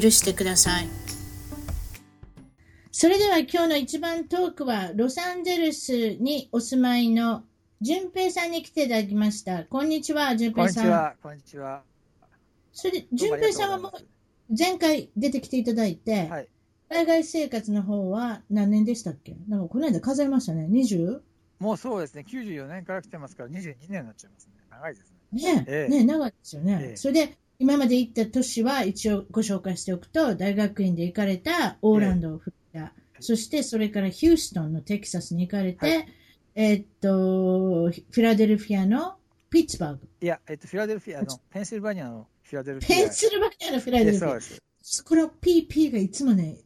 許してください。それでは今日の一番トークは、ロサンゼルスにお住まいの淳平さんに来ていただきました。こんにちは、淳こん平さん。にちは、こんにちは。それで、淳平さんはもう前回出てきていただいて、はい。海外生活の方は何年でしたっけ？なんかこの間数えましたね。20? もうそうですね、94年から来てますから、22年になっちゃいますね。長いですね。ねええね長いですよね。ええそれで、今まで行った都市は一応ご紹介しておくと、大学院で行かれたオーランド、フロリダ、そしてそれからヒューストンのテキサスに行かれて、はいえーっと、フィラデルフィアのピッツバーグ、いや、えっと、フィラデルフィアの、ペンシルバニアのフィラデルフィア。ペンシルバニアのフィラデルフィアえそう。です。この PP がいつもね、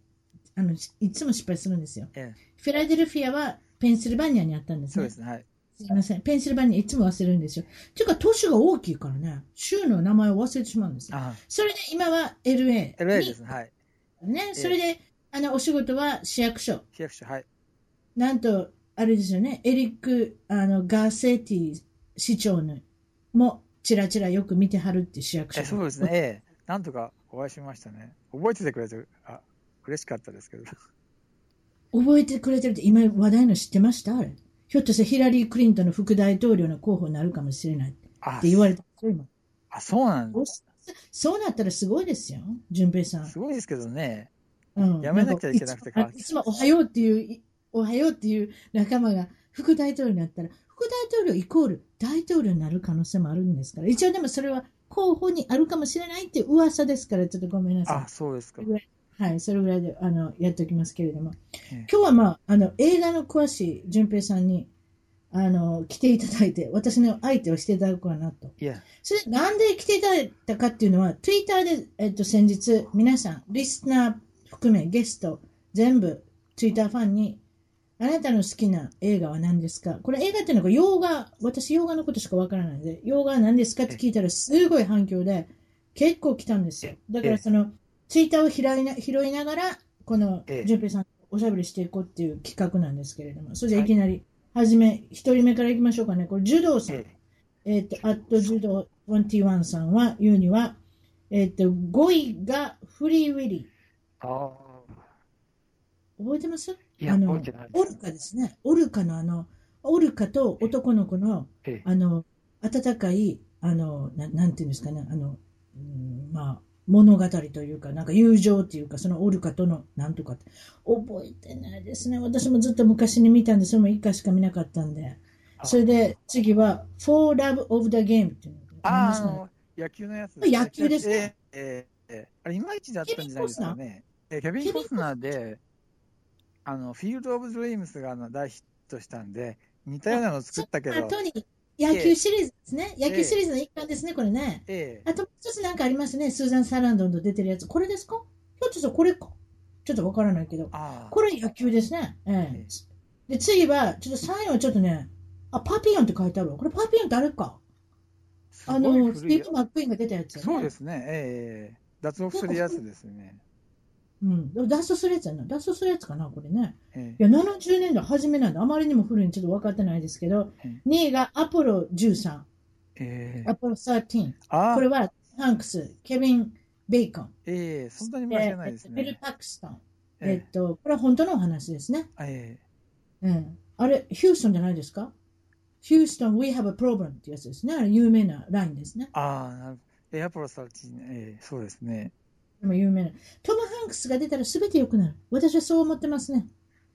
あの、いつも失敗するんですよ。えフィラデルフィアはペンシルバニアにあったんですね。そうですね、はい。すいません。ペンシルバニアいつも忘れるんですよ。ていうか、都市が大きいからね、州の名前を忘れてしまうんですそれで今は LA に。LA ですね、はい。ね。それで、あの、お仕事は市役所。市役所、はい。なんと、あれですよね。エリック、あの、ガーセーティ市長のも、ちらちらよく見てはるって市役所。えそうですね、ええ。なんとかお会いしましたね。覚えててくれて、あ、嬉しかったですけど。覚えてくれてるって今話題の知ってました？あれ。ひょっとしてヒラリー・クリントンの副大統領の候補になるかもしれないっあて言われた。あ、そうなんでそうなったらすごいですよ、淳平さんす。。すごいですけどね。うん、やめなきゃいけなくていつもいつもおはようっていう、いおはようっていう仲間が副大統領になったら、副大統領イコール大統領になる可能性もあるんですから、一応でもそれは候補にあるかもしれないって噂ですから、ちょっとごめんなさあ、そうですか。い。はい、それぐらいであのやっておきますけれども、ええ今日はまあ、あの映画の詳しい淳平さんにあの来ていただいて、私の相手をしていただこうかなと。それなんで来ていただいたかっていうのは、ツイッターで、えっと、先日、皆さん、リスナー含めゲスト、全部、ツイッターファンに、あなたの好きな映画は何ですか？これ映画っていうのが洋画、私洋画のことしかわからないので、洋画は何ですかって聞いたらすごい反響で、結構来たんですよ。だからその、ツイッターを拾いな拾いながら、この、ええ淳平さんとおしゃべりしていこうっていう企画なんですけれども、それでいきなり、はじめ、一人目からいきましょうかね。これ、柔道さん。ええっ、と、アットジュド21さんは言うには、えっ、と、5位がフリーウィリああ。ー。覚えてます？あのオルカですね。オルカのあの、オルカと男の子の、ええあの、温かい、あの、ななんていうんですかね、あの、うんまあ、物語というか、なんか友情というか、そのオルカとのなんとかって、覚えてないですね。私もずっと昔に見たんで、それも一回しか見なかったんで。あ。それで、次は、For Love of the Game っていうのがありあの、野球のやつ野球ですねええええええあれ、いまいちだったんじゃないですかね。えケビン・コスナーで、あの、フィールド・オブ・ドリームスが大ヒットしたんで、似たようなの作ったけど、後に野球シリーズですね。野球シリーズの一環ですね、これね。ええあともう一つなんかありますね。スーザン・サランドンと出てるやつ。これですか？ひょっとしたらこれか。ちょっとわからないけど。これ野球ですね。ええで、次は、ちょっと最後はちょっとね、あ、パピヨンって書いてあるわ。これパピヨンってあれか。あの、スティーブ・マックイーンが出たやつよね。そうですね、ええ脱獄するやつですね。うん。でも脱走するやつやな。脱走するやつかな、これね。えいや、70年代初めなんで、あまりにも古いんでちょっと分かってないですけど、え2位がアポロ13、ええアポロ13。ああこれ、はハンクス、ケビン・ベーコン。ええそんなにも知らないですビル・ね。パクストン。ええっと、これは本当のお話ですね。えうん。あれ、ヒューストンじゃないですか？ヒューストン、we have a problem ってやつですね。あれ、有名なラインですね。ああ、なるエアポロ13、ええそうですね。でも有名な。トム・ハンクスが出たら全て良くなる。私はそう思ってますね。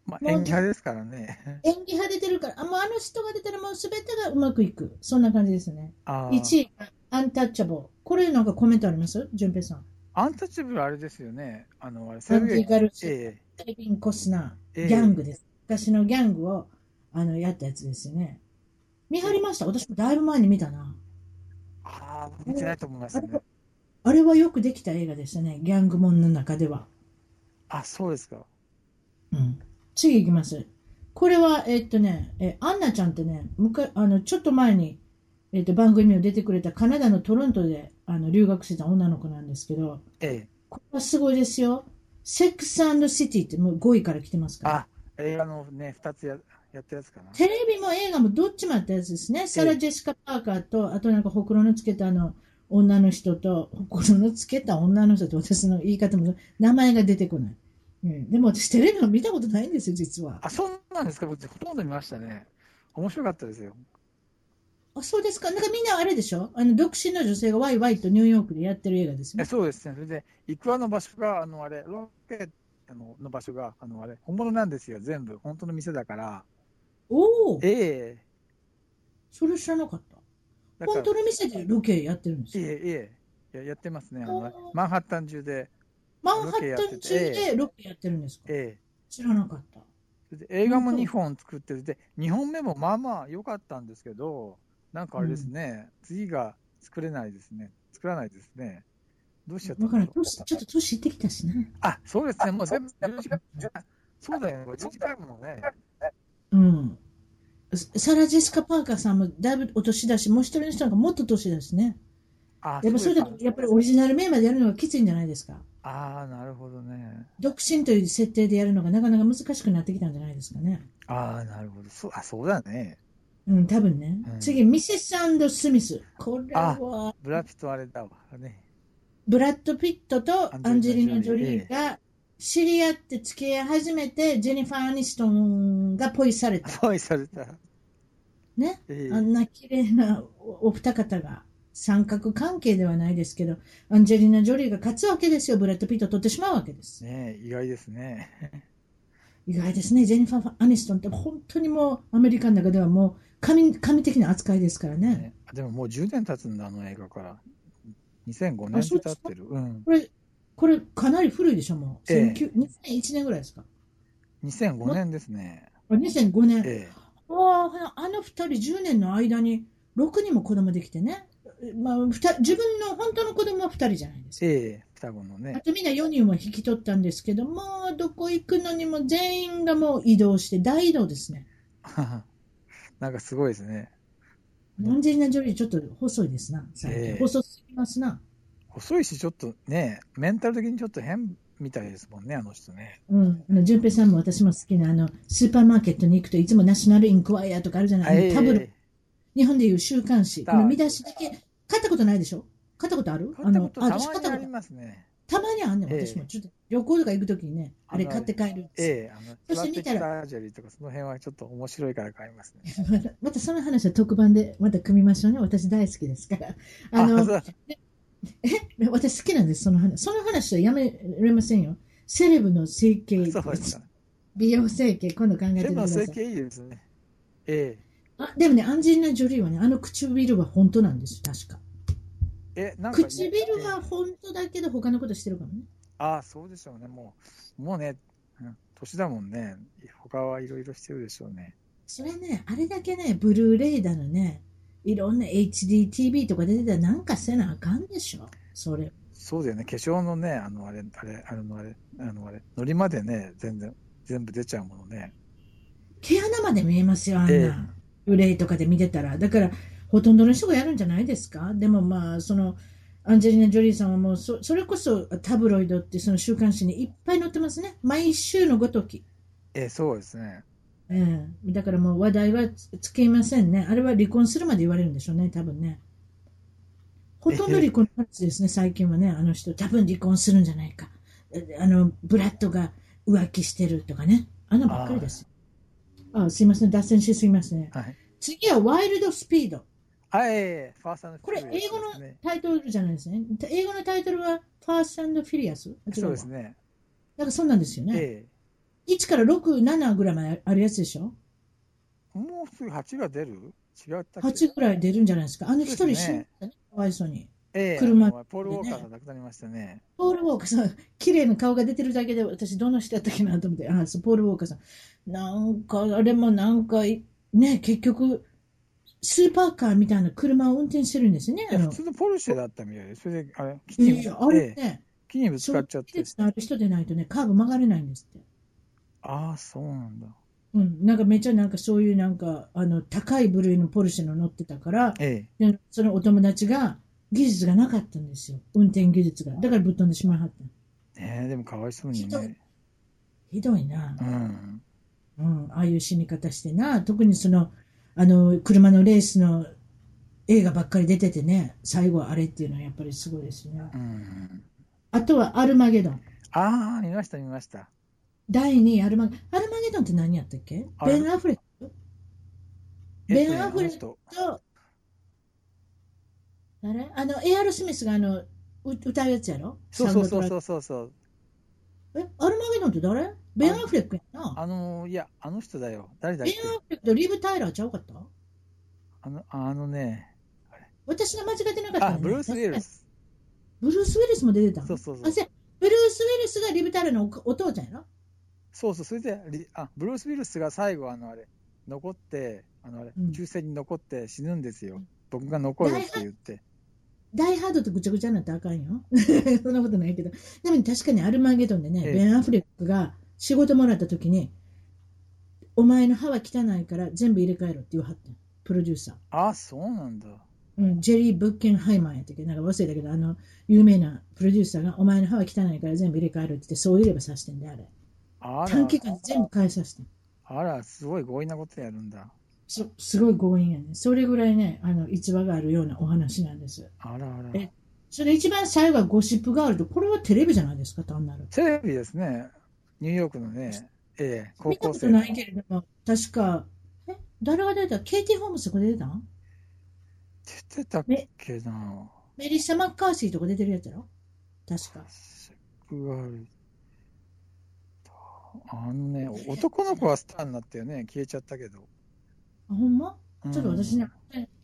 まあ、演技派ですからね。演技派出てるから、あもうあの人が出たらもう全てがうまくいく。そんな感じですね。ああ1位がアンタッチャブル。これなんかコメントあります？淳平さん。アンタッチャブルあれですよね。あの、あれ、アンティ・ガルシえケビン・コスナー、ええギャングです。昔のギャングをあのやったやつですよね。見張りました私もだいぶ前に見たな。ああ、見てないと思いますね。あれはよくできた映画でしたね、ギャングモンの中では。あ、そうですか。うん。次いきます。これは、えっとね、えアンナちゃんってね、むかあのちょっと前に、えっと、番組に出てくれたカナダのトロントであの留学してた女の子なんですけど、ええ。これはすごいですよ。セックスシティってもう5位から来てますから。あ、映画のね、二つややってるやつかな。テレビも映画もどっちもあったやつですね。サラ・ジェシカ・パーカーと、あとなんかほくろのつけたあの女の人と、ほくろのつけた女の人と私の言い方も、名前が出てこない。うん、でも私テレビを見たことないんですよ、実は。あ、そうなんですか？僕、ほとんど見ましたね。面白かったですよ。あ、そうですか？なんかみんなあれでしょ？あの、独身の女性がワイワイとニューヨークでやってる映画ですえね。そうですね。それで、イクワの場所が、あの、あれ、ロケットのの場所が、あの、あれ、本物なんですよ。全部。本当の店だから。おお、ええそれ知らなかった。本当の店でロケやってるんですよ。ええええややってますね。あのマンハッタン中で。マンハッタン中でロケやってるんですかええ知らなかった。映画も本当2本作ってて、2本目もまあまあ良かったんですけど、なんかあれですね、次が作れないですね。作らないですね。どうしちゃったわから年ちょっと年いってきたしね。あ、そうですね。もう全部、そうだよ。1時間もね。うん。サラ・ジェシカ・パーカーさんもだいぶお年だし、もう一人の人なんかもっと年だしね。あ、やっぱそれだうですと、やっぱりオリジナルメンバーでやるのがきついんじゃないですか。ああ、なるほどね。独身という設定でやるのがなかなか難しくなってきたんじゃないですかね。ああ、なるほど。そう、あ、そうだね。うん、多分ね。うん次、ミセススミス。これは、ブラピとあれだわ。ね。ブラッド・ピットとアンジェリーナ・アンジェリーナジョリーが知り合って付き合い始めて、ジェニファー・アニストンがポイされた。ポイされた。ね？ええあんな綺麗なおお二方が三角関係ではないですけど、アンジェリーナ・ジョリーが勝つわけですよ。ブラッド・ピットを取ってしまうわけです。ね意外ですね。意外ですね。ジェニファー・アニストンって本当にもうアメリカの中ではもう神神的な扱いですからね。ねでももう10年経つんだ、あの映画から。2005年経ってる。うん。これ、これかなり古いでしょ、もう。ええ19 2001年ぐらいですか。2005年ですね。これ2005年。えああ、あの二人10年の間に6人も子供できてね。まあ、ふた自分の本当の子供は2人じゃないですえ。か。ええ双子のあね。とみんな4人は引き取ったんですけど、もうどこ行くのにも全員がもう移動して大移動ですね。なんかすごいですね。アンジェリーナ・ジョリーちょっと細いですな。ええ細すぎますな。細いし、ちょっとね、メンタル的にちょっと変みたいですもんね、あの人ね。うん。あの、淳平さんも私も好きな、あの、スーパーマーケットに行くといつもナショナルインクワイアとかあるじゃない、ええタブロ、日本でいう週刊誌。だこの見出しだけ、買ったことないでしょ？買ったことある？買ったことあの、た私買ったことまにありますね。たまにあんねん、ええ私も。ちょっと旅行とか行くときにね、あれ買って帰るんですよ。ええあの、そして見たらジャリーとかその辺はちょっと面白いから買いますね。またその話は特番でまた組みましょうね。私大好きですから。あの、そうえ私好きなんです、その話。その話はやめれませんよ。セレブの整形、そうですか。美容整形、今度考えてください。整形いいですね。えあでもね、アンジェリーナ・ジョリーはね、あの唇は本当なんです、確か。え。え、なんか、唇は本当だけど、他のことしてるかもね。ああ、そうでしょうね。もう、もうね、うん年だもんね。他はいろいろしてるでしょうね。それね、あれだけね、ブルーレイだのね、いろんな HDTV とか出てたらなんかせなあかんでしょ。それ。そうだよね。化粧のね、あの、あれ、あれ、あの、あれ、あの、あれ、のりまでね、全然、全部出ちゃうものね。毛穴まで見えますよ、あんな。ええブレイとかで見てたら。だから、ほとんどの人がやるんじゃないですか？でもまあ、その、アンジェリーナ・ジョリーさんはもうそ、それこそタブロイドってその週刊誌にいっぱい載ってますね。毎週のごとき。ええ、そうですね。ええだからもう話題はつつけませんね。あれは離婚するまで言われるんでしょうね、多分ね。ほとんど離婚の話ですね、最近はね。あの人、多分離婚するんじゃないか。えあの、ブラッドが浮気してるとかね。あんなばっかりです。あすいません、脱線しすぎますね。はい。次はワイルドスピード。あ、ええ、ファーストこれ、英語のね。タイトルじゃないですね。英語のタイトルは、ファーストフィリアス？そうです。ね。なんかそんなんですよね。え1から6、7ぐらいまであるやつでしょ？え。もうすぐ8が出る？違ったっけ ?8 ぐらい出るんじゃないですか？あの一人死んだね。かわいそうに。ええ、車あのポール・ウォーカーが亡くなりましたね。ポール・ウォーカーさん、綺麗な顔が出てるだけで、私どの人やったっけなと思って、あ、そう、ポール・ウォーカーさん。なんか、あれもなんか、ね、結局、スーパーカーみたいな車を運転してるんですよね。普通のポルシェだったみたいで、それで、あれ、木にいやいや、あれええね、木にぶつかっちゃって技。術のある人でないとね、カーブ曲がれないんですって。ああ、そうなんだ。うん、なんかめっちゃなんかそういうなんか、あの、高い部類のポルシェの乗ってたから、ええ。でそのお友達が技術がなかったんですよ。運転技術が。だからぶっ飛んでしまいはった。ねえ、でもかわいそうにね。ひどいなう。ん。うん、ああいう死に方してな。特にその、あの、車のレースの映画ばっかり出ててね、最後はあれっていうのはやっぱりすごいですよね。うん。あとはアルマゲドン。ああ、見ました、見ました。第2位アルマゲアルマゲドンって何やったっけ？ベン・アフレック？ベンアフレックとと、誰あの、エアロスミスがあの、う歌うやつやろ？そうそうそうう。そうそうそう。え、アルマゲドンって誰？ベン・アフレックやな。あの、いや、あの人だよ。誰だっベン・けアフレックとリブ・タイラーちゃうかった？あの、あのね。私が間違ってなかったね。ブルース・ウィルス。ブルース・ウィルスも出てたの？そうそうそう。あ、せブルース・ウィルスがリブ・タイラーのおお父ちゃんやろ？そうそう、それで、リあ、ブルース・ウィルスが最後、あの、あれ、残って、あの、あれうん、抽選に残って死ぬんですようん。僕が残るって言って。ダイハードとぐちゃぐちゃになったらあかんよ。そんなことないけど。でも確かにアルマゲドンでね、ええベン・アフレックが仕事もらった時に、お前の歯は汚いから全部入れ替えろって言わはったよプロデューサー。あ、そうなんだ。うん、ジェリー・ブッケンハイマーやったっけ？なんか忘れたけど、あの、有名なプロデューサーが、お前の歯は汚いから全部入れ替えろって言って、そういればさしてんで、あれ。短、期間で全部変えさせてん。あら、すごい強引なことやるんだ。そすごい強引やね。それぐらいね、あの、逸話があるようなお話なんです。あらあら。えそれ一番最後はゴシップガールと、これはテレビじゃないですか、単なる。テレビですね。ニューヨークのね、ええ、高見た校生の。ことないけれども、確か、え、誰が出た？ケイティ・ホームズとか出てたん？出てたっけなメリッサ・マッカーシーとか出てるやつやろ？確か。シップガール。あのね、男の子はスターになったよね。消えちゃったけど。あ、ほんま？うんちょっと私ね、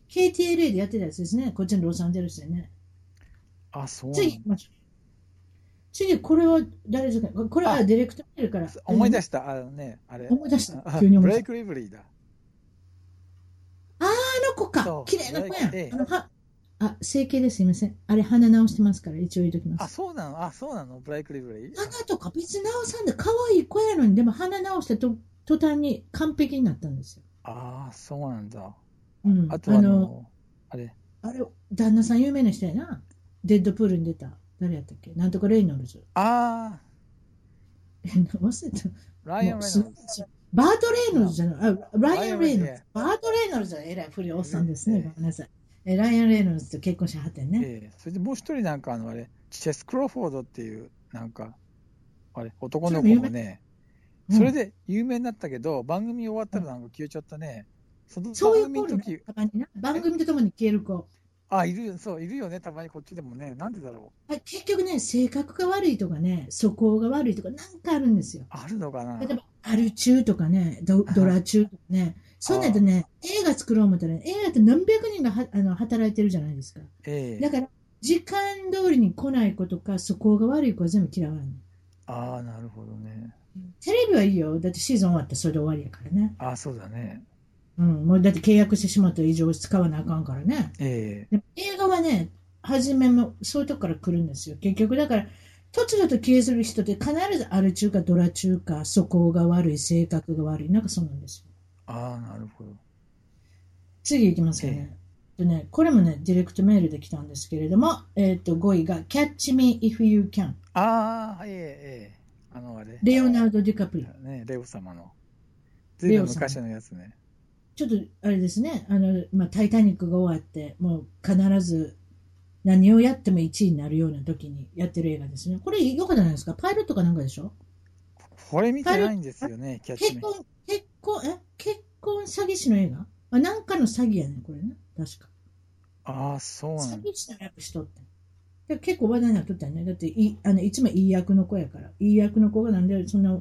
KTLA でやってたやつですね。こっちのロサンゼルスでね。あ、そう次ま。次、これは誰ですか？これはあディレクター見るから。思い出しした。あのね、あれ。思い出したあ急に思い出したブレイク・リブリーだ。あの子か綺麗な子やん。ええあのはあ、整形ですいません。あれ、鼻直してますから、一応言うときまあ、す。そうなの？あ、そうなの？ブレイク・リブリー？鼻とか別に直さんで可愛い子やのに、でも鼻直したと途端に完璧になったんですよ。ああ、そうなんだ。うん。あとああの、の、あれ、あれ、旦那さん有名な人やな？デッドプールに出た。誰やったっけ？なんとかレイノルズ。あえ 忘れた。あ、ライアン・レイノルズ。バート・レイノルズじゃない。あ、ライアン・レイノルズズ。バート・レイノルズはえらい古いおっさんですね。ええごめんなさい。えライアン・レイノルズと結婚しはってんね。ええそれでもう一人なんかあのあれ、チェス・クロフォードっていう、なんか、あれ、男の子もね、それで、で有名になったけど、番組終わったらなんか消えちゃったね。そのそうい番組の時。番組とともに消える子。あ、いるよ、そう、いるよね、たまにこっちでもね。なんでだろう。あ結局ね、性格が悪いとかね、素行が悪いとか、なんかあるんですよ。あるのかな例えば、アル中とかね、ドドラ中とかね、そうなんとね、映画作ろう思ったら、映画って何百人がはあの働いてるじゃないですか。ええだから、時間通りに来ない子とか、素行が悪い子は全部嫌われる。ああ、なるほどね。テレビはいいよ。だってシーズン終わってそれで終わりやからね。ああ、そうだね。うん。もうだって契約してしまったら以上使わなあかんからね。ええでも映画はね、初めもそういうとこから来るんですよ。結局だから、突如と消えする人って必ずアル中かドラ中か、素行が悪い、性格が悪い。なんかそうなんですよ。ああ、なるほど。次行きますかね。でね、これもね、ディレクトメールで来たんですけれども、えっ、と、5位が Catch Me If You Can。ああ、ええええあのあれ。レオナルド・ディカプリオ。ね、レオ様の。ずいぶん昔のやつね。ちょっとあれですね、あの、まあ、タイタニックが終わって、もう必ず何をやっても1位になるような時にやってる映画ですね。これよかったじゃないですか？パイロットかなんかでしょ？これ見てないんですよね、キャッチメ婚、え結婚詐欺師の映画？あ、なんかの詐欺やねこれね。確か。ああ、そうな詐んだ。欺師の役しとって。で結構話題になっとったよね。だっていあの、いつもいい役の子やから。いい役の子がなんでそんな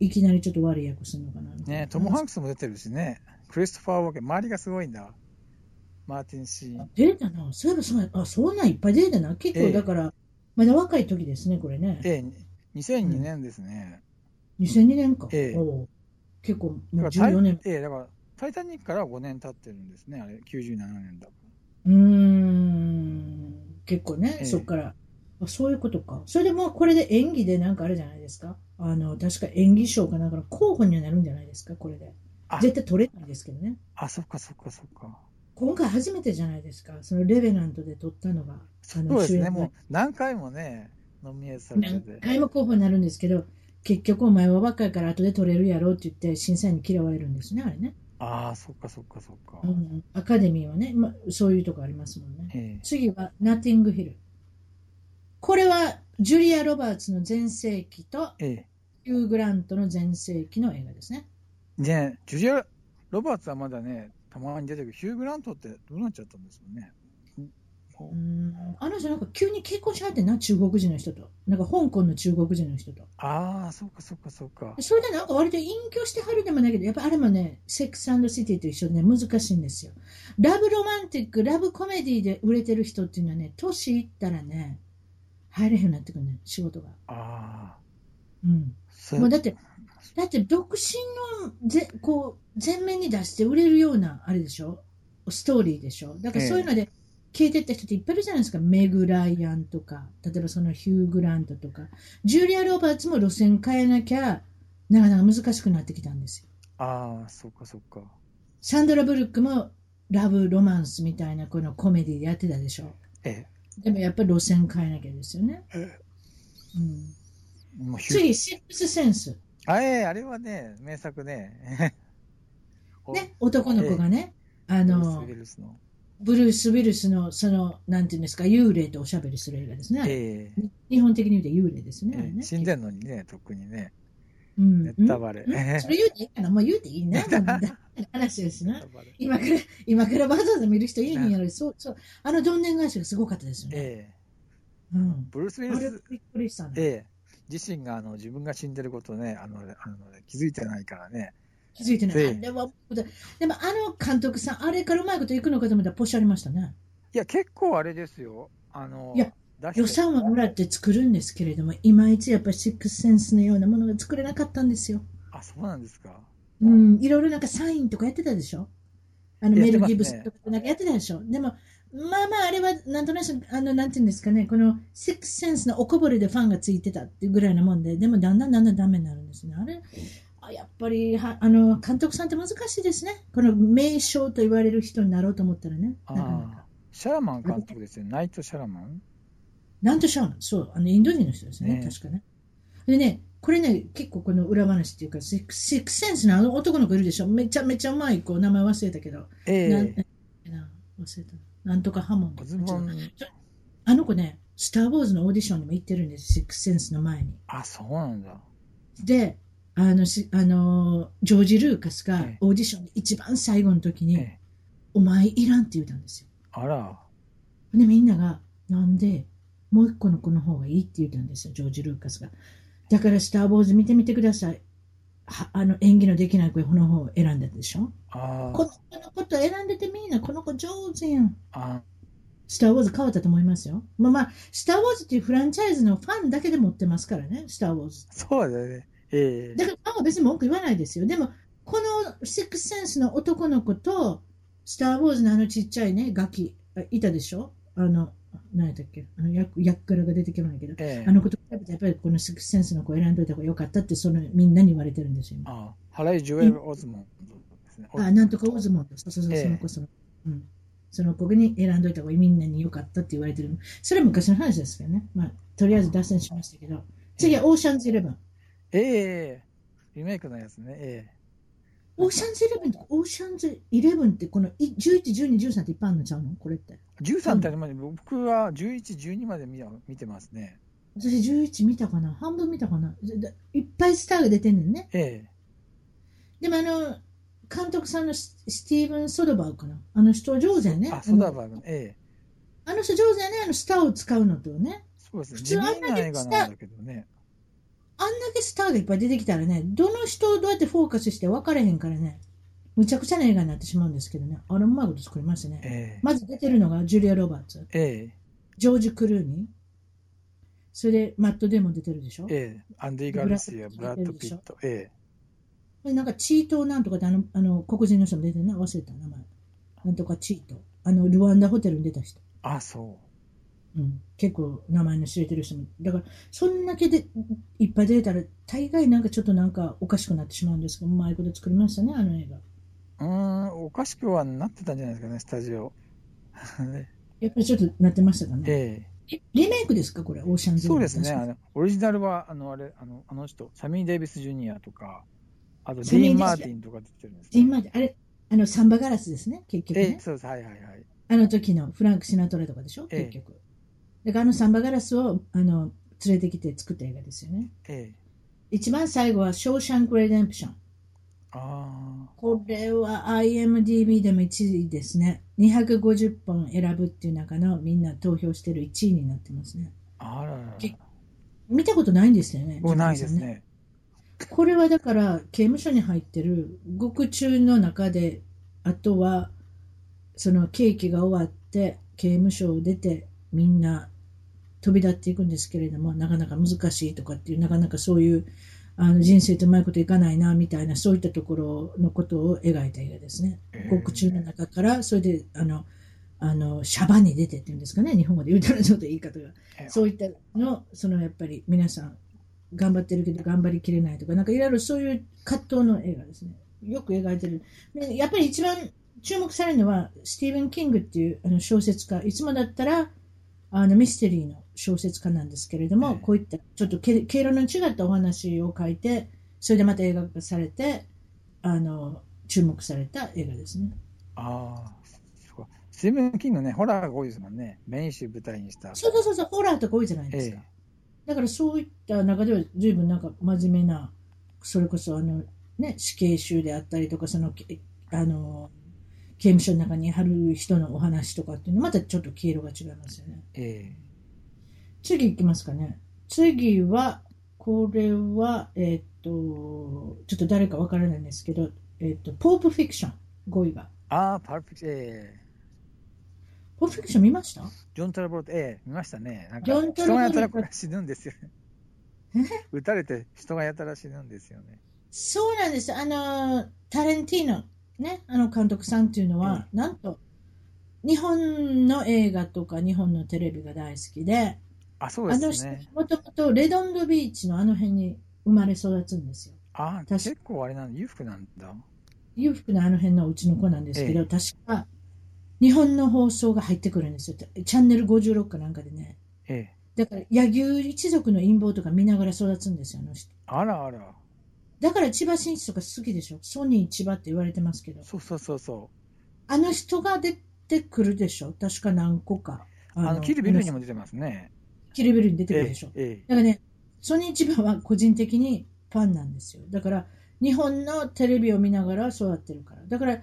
いきなりちょっと悪い役するのかな。ね、トム・ハンクスも出てるしね。クリストファー・ウォーケン、周りがすごいんだ。マーティン・シーン。出たな。そういえばそうあ、そんなんいっぱい出たな。結ええ構だから、まだ若い時ですね、これね。ええ、2002年ですね。2002年か。ええおう結構、もうだからタイ14年。ええ、だから、タイタニックから5年経ってるんですね、あれ、97年だ。うーん、結構ね、ええそっから。あそういうことか。それでもうこれで演技でなんかあるじゃないですか。あの、確か演技賞かなんかの候補にはなるんじゃないですか、これで。あ絶対取れないですけどね。あ、そっかそっかそっか。今回初めてじゃないですか。そのレベナントで取ったのが。あのそうですね、もう何回もね、ノミネートされ何てて。回も候補になるんですけど、結局お前は若いから後で取れるやろって言って審査員に嫌われるんですね、あれね。ああ、そっかそっかそっか。うん、アカデミーはね、ま、そういうとこありますもんね。ええ次は、ナッティングヒル。これは、ジュリア・ロバーツの全盛期と、ええ。ヒュー・グラントの全盛期の映画ですね。ねジュリア・ロバーツはまだね、たまに出てくる、ヒュー・グラントってどうなっちゃったんですよね。あの人なんか急に結婚しはってんな、中国人の人と。なんか香港の中国人の人と。ああ、そっかそっかそっか。それでなんか割と隠居してはるでもないけど、やっぱあれもね、セックスシティと一緒でね、難しいんですよ。ラブロマンティック、ラブコメディで売れてる人っていうのはね、年いったらね、入れへんようになってくるね、仕事が。ああ、うん。もうだって、だって独身のぜこう前面に出して売れるようなあれでしょ？ストーリーでしょ？だからそういうので消えてった人っていっぱいいるじゃないですか、メグ・ライアンとか。例えばそのヒュー・グラントとか。ジュリア・ロバーツも路線変えなきゃなかなか難しくなってきたんですよ。ああ、そっかそっか。サンドラ・ブルックもラブ・ロマンスみたいなこのコメディでやってたでしょ。えでもやっぱり路線変えなきゃですよね、え。うん、もうヒュー次シックス・センス。あえあれはね、名作ね。ね男の子がね、ああのウィルスの。ブルース・ウィルスの、その、なんていうんですか、幽霊とおしゃべりする映画ですね。ええ日本的に言うと幽霊ですね。あえれねえ死んでんのにね、特にね。うん。ネタバレうんうんそれ言うていいかなもう言うていいな。もうだ話ですな。今から、今からわざわざ見る人いいんやろ。そう、そう。あのどんでん返しがすごかったですよね。ええうん。ブルース・ウィルス、びっくりしたの。ええ自身があの自分が死んでることね、あの、あの気づいてないからね。気づいてない。ええあれは、でもあの監督さん、あれからうまいこといくのかと思ったらポシありましたね。いや、結構あれですよ。あの、いや予算はもらって作るんですけれども、いまいちやっぱりシックスセンスのようなものが作れなかったんですよ。あ、そうなんですか。うん、いろいろなんかサインとかやってたでしょ？あのメル・ギブスとかなんかやってたでしょ？でも、まあまあ、あれはなんとなく、あの、なんていうんですかね、このシックスセンスのおこぼれでファンがついてたっていうぐらいなもんで、でもだんだんだんだんダメになるんですね。あれ、あやっぱりは、あの、監督さんって難しいですね。この名将と言われる人になろうと思ったらね、なかなあか。あ。シャラマン監督ですよ。ナイト・シャラマン？なんとしゃうのそう、あの、インド人の人ですね、ね確かね。でね、これね、結構この裏話っていうか、シックセンスのあの男の子いるでしょ？めちゃめちゃうまい子、名前忘れたけど。えなんえな忘れた。なんとかハモンあの子ね、スター・ウォーズのオーディションにも行ってるんです、シックスセンスの前に。あ、そうなんだ。で、あの、しあのジョージ・ルーカスがええオーディションで一番最後の時に、ええお前いらんって言ったんですよ。あら。で、みんなが、なんで、もう一個の子の方がいいって言ったんですよ、ジョージ・ルーカスが。だから、スター・ウォーズ見てみてください。はあの演技のできない子の方を選んだでしょあこの子のこと選んでてみんな、この子上手やん。あ。スター・ウォーズ変わったと思いますよ。まあまあ、スター・ウォーズっていうフランチャイズのファンだけで持ってますからね、スター・ウォーズ。そうだよね。ええだからファンは別に文句言わないですよ。でも、このシックスセンスの男の子と、スター・ウォーズのあのちっちゃいね、ガキ、あいたでしょ？あの、何やったっけ？あのヤク、ヤッカラが出てこないけど、ええあの子と比べてやっぱりこのシックスセンスの子選んどいた方が良かったって、そのみんなに言われてるんですよ。今ああ。ハライ・ジョエル・オズモンドですね。あ、なんとかオズモンド。そうそうそう、ええその子、その、うん。その子に選んどいた方がみんなに良かったって言われてる。それは昔の話ですけどね。まあ、とりあえず脱線しましたけど。次はオーシャンズイレブン。ええリメイクのやつね。えオーシャンズイレブンって、オーシャンズイレブンって、このい11、12、13っていっぱいあるのちゃうの？これって。え13ってあれまで、僕は11、12まで見見てますね。私11見たかな？半分見たかな？いっぱいスターが出てんねんね。えでもあの、監督さんのススティーブン・ソドバーグかな？あの人上手やね。えあ、ソダーバー。ええあの人上手やね。あのスターを使うのとね。そうですね。普通あんな映画なんだけどね。あんだけスターがいっぱい出てきたらね、どの人をどうやってフォーカスして分かれへんからね、むちゃくちゃな映画になってしまうんですけどね、あれうまいこと作りましたね。ええまず出てるのがジュリア・ロバーツ、ええジョージ・クルーニー、それでマット・デーモン出てるでしょ？ええアンディ・ガルシア、ブラッド・ピット。えこれなんかチートなんとかであの、あの、黒人の人も出てるな、忘れた名前。なんとかチート。あの、ルワンダホテルに出た人。あ、そうん。結構名前の知れてる人も。だから、そんだけでいっぱい出たら、大概なんかちょっとなんかおかしくなってしまうんですけど、うまいこと作りましたね、あの映画。う。うーん、おかしくはなってたんじゃないですかね、スタジオ。ね やっぱりちょっとなってましたかね。ええリメイクですかこれ、オーシャンえズそうですね、あのオリジナルは、あの、あれ、あの、あの人、サミー・デイビス・ジュニアとか、あと、ディーン・マーティンとか出てるんです、ジンマーティンあれ、あの、サンバガラスですね、結局ね。ええそうです、はいはいはい。あの時のフランク・シナトラとかでしょ、ええ結局。だからあのサンバガラスをあの連れてきて作った映画ですよね。ええ一番最後は、ショーシャンク・レデンプション。あこれは IMDB でも1位ですね。250本選ぶっていう中のみんな投票してる1位になってますね。あ、あらら見たことないんですよね。僕ないですね。これはだから刑務所に入ってる獄中の中であとはその刑期が終わって刑務所を出てみんな飛び立っていくんですけれどもなかなか難しいとかっていうなかなかそういうあの人生とうまいこといかないなみたいなそういったところのことを描いた映画ですね。ええ獄中の中からそれであのあのシャバに出てっていうんですかね日本語で言うたらちょっと言い方がええそういったの、そのやっぱり皆さん、頑張ってるけど頑張りきれないとか、なんかいろいろそういう葛藤の映画ですね。よく描いてる。でやっぱり一番注目されるのは、スティーブン・キングっていうあの小説家、いつもだったらあのミステリーの小説家なんですけれども、ええこういったちょっと経経路の違ったお話を書いて、それでまた映画化されて、あの注目された映画ですね。ああ、そうかスティーブン・キングね、ホラーが多いですもんね。メイン州舞台にした。そうそうそうそう、ホラーとか多いじゃないですか。えだからそういった中では随分なんか真面目な、それこそあの、ね、死刑囚であったりとか、その、けあの、刑務所の中に貼る人のお話とかっていうのまたちょっと黄色が違いますよね。ええ次いきますかね。次は、これは、えっ、と、ちょっと誰かわからないんですけど、えっ、と、ポープフィクション、5位が。ああ、パルフィクション、ええポープフィクション見ました？ジョン・トラボルト、ええ見ましたね。なんかジョントラ人ボルトがやたら死ぬんですよね。撃たれて人がやたら死ぬんですよね。そうなんです。あの、タレンティーノ、ね、あの監督さんっていうのは、なんと、日本の映画とか日本のテレビが大好きで、あ、そうあの人ですね。、もともとレドンドビーチのあの辺に生まれ育つんですよ。ああ、確か結構あれなんだ、裕福なんだ。裕福なあの辺のうちの子なんですけど、ええ確か、日本の放送が入ってくるんですよ。チャンネル56かなんかでね。ええだから、柳生一族の陰謀とか見ながら育つんですよ、あの人。あらあら。だから千葉真一とか好きでしょ？ソニー千葉って言われてますけど。そうそうそうそあの人が出てくるでしょ？確か何個か。う。あの、キルビルにも。も出てますね。キルビルに出てくるでしょ、ええだからね、ソニー千葉は個人的にファンなんですよ。だから、日本のテレビを見ながら育ってるから。だから、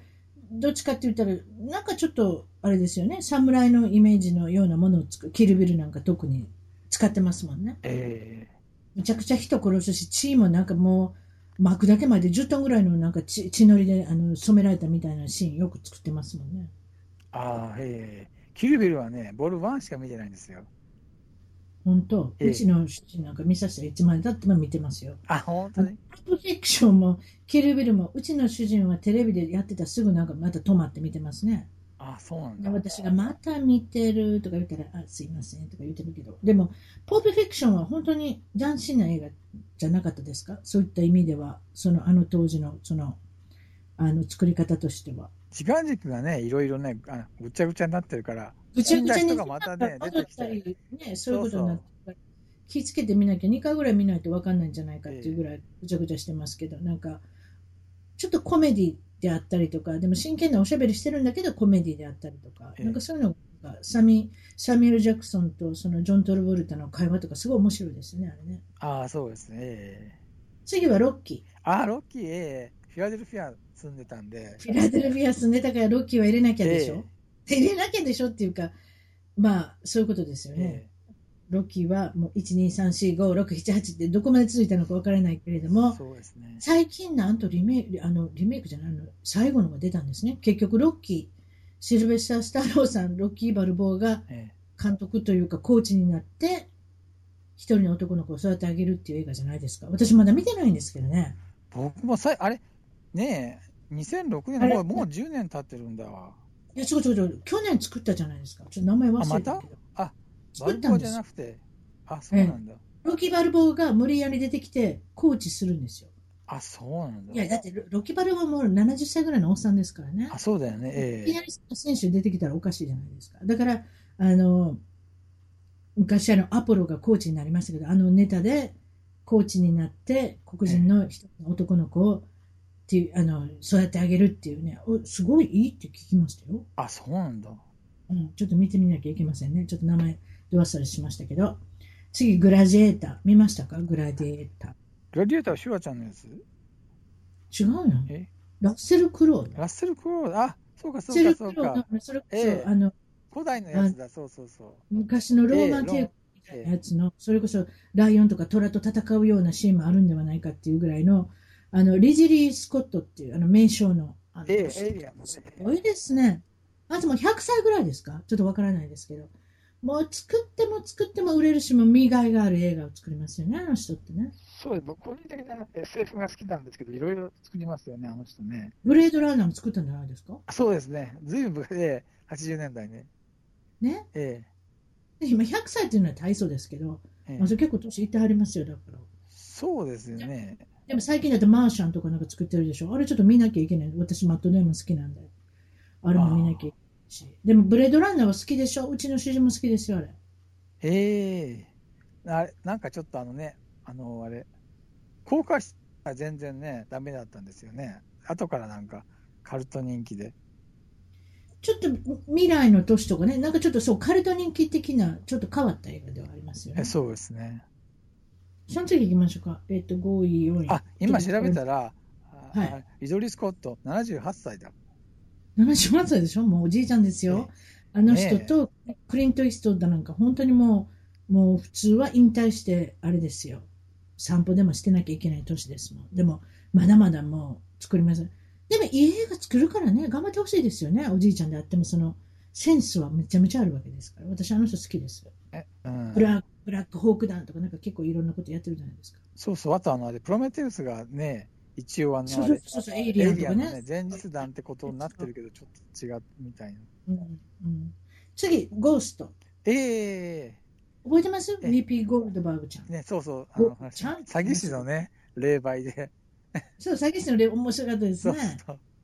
どっちかって言ったら、なんかちょっと、あれですよね、侍のイメージのようなものを作る。キルビルなんか特に使ってますもんね。ええめちゃくちゃ人殺すし、血もなんかもう、巻くだけまで10トンぐらいのなんか血血のりであの染められたみたいなシーンよく作ってますもんね。ああ、ええキルビルはね、ボール1しか見てないんですよ。本当、ええうちの主人なんか見させていつまでたっても見てますよ。あ、本当に？パルプフィクションも、キルビルも、うちの主人はテレビでやってたらすぐなんかまた止まって見てますね。あ、そうなんでだ。私がまた見てるとか言ったら、あ、すいませんとか言ってるけど、でも、ポープフィクションは本当に斬新な映画じゃなかったですか？そういった意味では、そのあの当時のそのあの作り方としては。時間軸がね、いろいろね、あぐちゃぐちゃになってるから、ぐちゃぐちゃにまたね戻出てきたり、ね、そういうことになってるから気ぃつけてみなきゃ2回ぐらい見ないと分かんないんじゃないかっていうぐらいぐちゃぐちゃしてますけど、なんかちょっとコメディであったりとかでも真剣なおしゃべりしてるんだけどコメディであったりとか、ええ。なんかそういうのがサミサミュエル・ジャクソンとそのジョン・トルボルタの会話とかすごい面白いですねあれね。ああ、そうですね。ええ。次はロッキああ、ロッキー、ええ。フィラデルフィア住んでたんで。ー。フィラデルフィア住んでたからロッキーは入れなきゃでしょ、え入れなきゃでしょっていうかまあそういうことですよえね、ロッキーはもう1234567ってどこまで続いたのかわからないけれどえもそうですね。最近なんとリメイクあのリメイクじゃないの最後のが出たんですね結局ロッキーシルベスター・スタローさんロッキー・バルボーがえ監督というかコーチになって一人の男の子を育て上げるっていう映画じゃないですか私まだ見てないんですけどねえ僕もさい、あれ、ねえ、2006年あれ？もうもう10年経ってるんだわ。いや、違う違う違う。去年作ったじゃないですか。ちょっと名前忘れた。あ、バ作ったんですルボアじゃなくて、あ、そうなんだ。ロキバルボーが無理やり出てきて、コーチするんですよ。あ、そうなんだ。いや、だってロロキバルボーも70歳ぐらいのおっさんですからね。あ、そうだよね。ええいきなり選手出てきたらおかしいじゃないですか。だから、あの、昔あの、アポロがコーチになりましたけど、あのネタでコーチになって、黒人の一人の男の子を、っていう、あの、育ててあげるっていうね、おすごいいいって聞きましたよ。あ、そうなんだ。うん、ちょっと見てみなきゃいけませんね。ちょっと名前、ど忘れしましたけど。次、グラディエーター。見ましたか？グラディエータグラディエーターはシュワちゃんのやつ？ー。違うの？え？ラッセル・クロウ。ラッセル・クローあ、そうかそうかそうセルクロウか。の、それこそ、ええあの、古代のやつだ、そうそうそう。昔のローマ帝国みたいなやつの、それこそライオンとかトラと戦うようなシーンもあるんではないかっていうぐらいの、あの、リジリー・スコットっていう、あの、名将の、あの、ええ、すエイリアンもね。ごいですね。あともう100歳ぐらいですか？ちょっとわからないですけど。もう作っても作っても売れるし、もう見がいがある映画を作りますよね、あの人ってね。そうです。僕、個人的な SF が好きなんですけど、いろいろ作りますよね、あの人ね。ブレードランナーも作ったんじゃないですか？そうですね。ずいぶん、ええ、80年代ね。ね？えで今100歳っていうのは大層ですけど、えええまあ、それ結構年いってはりますよ、だから。そうですよね。でも最近だとマーシャンとかなんか作ってるでしょ？あれちょっと見なきゃいけない。私マットデーモン好きなんで。あれも見なきゃいけないし。でもブレードランナーは好きでしょ？うちの主人も好きですよ、あれ。ええあれなんかちょっとあのね、あの、あれ、公開したら全然ね、ダメだったんですよね。後からなんか、カルト人気で。ちょっと未来の都市とかね、なんかちょっとそう、カルト人気的な、ちょっと変わった映画ではありますよね。えそうですね。その次行きましょうか。えっ、と、5位、4位。あ、今調べたら、あはいリドリー・スコット、78歳だ。78歳でしょ？もうおじいちゃんですよ。あの人とクリント・イーストウッドなんか本当にもう、もう普通は引退して、あれですよ。散歩でもしてなきゃいけない年ですもん。でも、まだまだもう作りません。でも、いい映画作るからね、頑張ってほしいですよね。おじいちゃんであっても、その、センスはめちゃめちゃあるわけですから。私、あの人好きです。えうんブラックブラックホーク団とか、なんか結構いろんなことやってるじゃないですか。そうそう、あとあの、プロメテウスがね、一応あの、そうそうそうエイエリアンとかねね。、前日談ってことになってるけど、ちょっと違うみたいな。うんうん、次、ゴースト。ええ覚えてます？え ?VP ゴールドバーグちゃん。ね、そうそう、あおの、ちゃん？詐欺師のね、霊媒で。そう、詐欺師の例面白かったですね。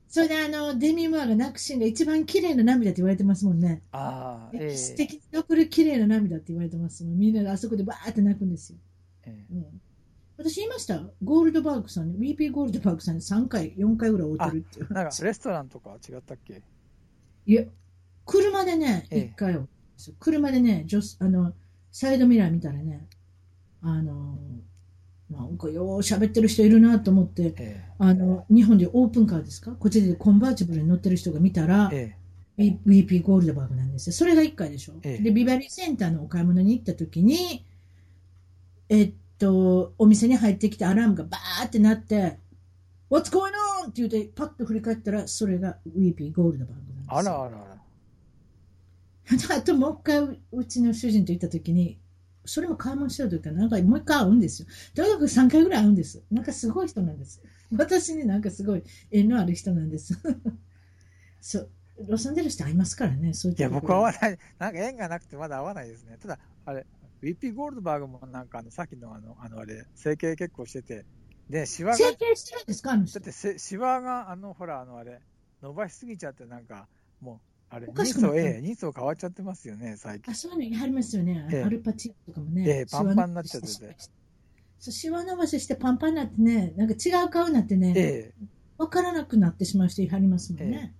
それであの、デミ・ムーアが泣くシーンが一番綺麗な涙って言われてますもんね。ああ、ええ素敵に残る綺麗な涙って言われてますもん。みんなであそこでバーって泣くんですよ。えうん、私言いました？ゴールドバーグさんに、VP ゴールドバーグさんに3回、4回ぐらい会うてるっていうえ。なんか、レストランとかは違ったっけ？いや、車でね、ええ1回会うんですよ車でね、女あの、サイドミラー見たらね、あの、なんかよう喋ってる人いるなと思って、えあの、日本でオープンカーですか？こっちでコンバーチブルに乗ってる人が見たらえ、え V- VP ゴールドバーグなんですよ。それが1回でしょ。ええで、ビバリーセンターのお買い物に行った時に、えっと、お店に入ってきてアラームがバーってなって、What's going on? って言って、パッと振り返ったら、それが VP ゴールドバーグなんですよ。あらあらあら。あともう一回うちの主人と行った時に、それも買い物してる時から、なんかもう一回会うんですよ。とにかく3回ぐらい会うんです。なんかすごい人なんです。私になんかすごい縁のある人なんです。そう。ロサンゼルスって会いますからね、そういういや、僕は合わない。なんか縁がなくてまだ合わないですね。ただ、あれ、VP ゴールドバーグもなんかあの、さっきのあの、あのあれ、整形結構してて、で、シワが、だ整形してるんですか？あの人ってせシワが、あの、ほら、あのあれ、伸ばしすぎちゃって、なんか、もう、あれ、人相、くなってるええ、人相変わっちゃってますよね、最近あ、。そういうのありますよね。ええアルパチとかもね。ええパンパンになっちゃっててそう、シワ伸ばししてパンパンになってね、なんか違う顔になってね、ええ、わからなくなってしまう人いはりますもんね。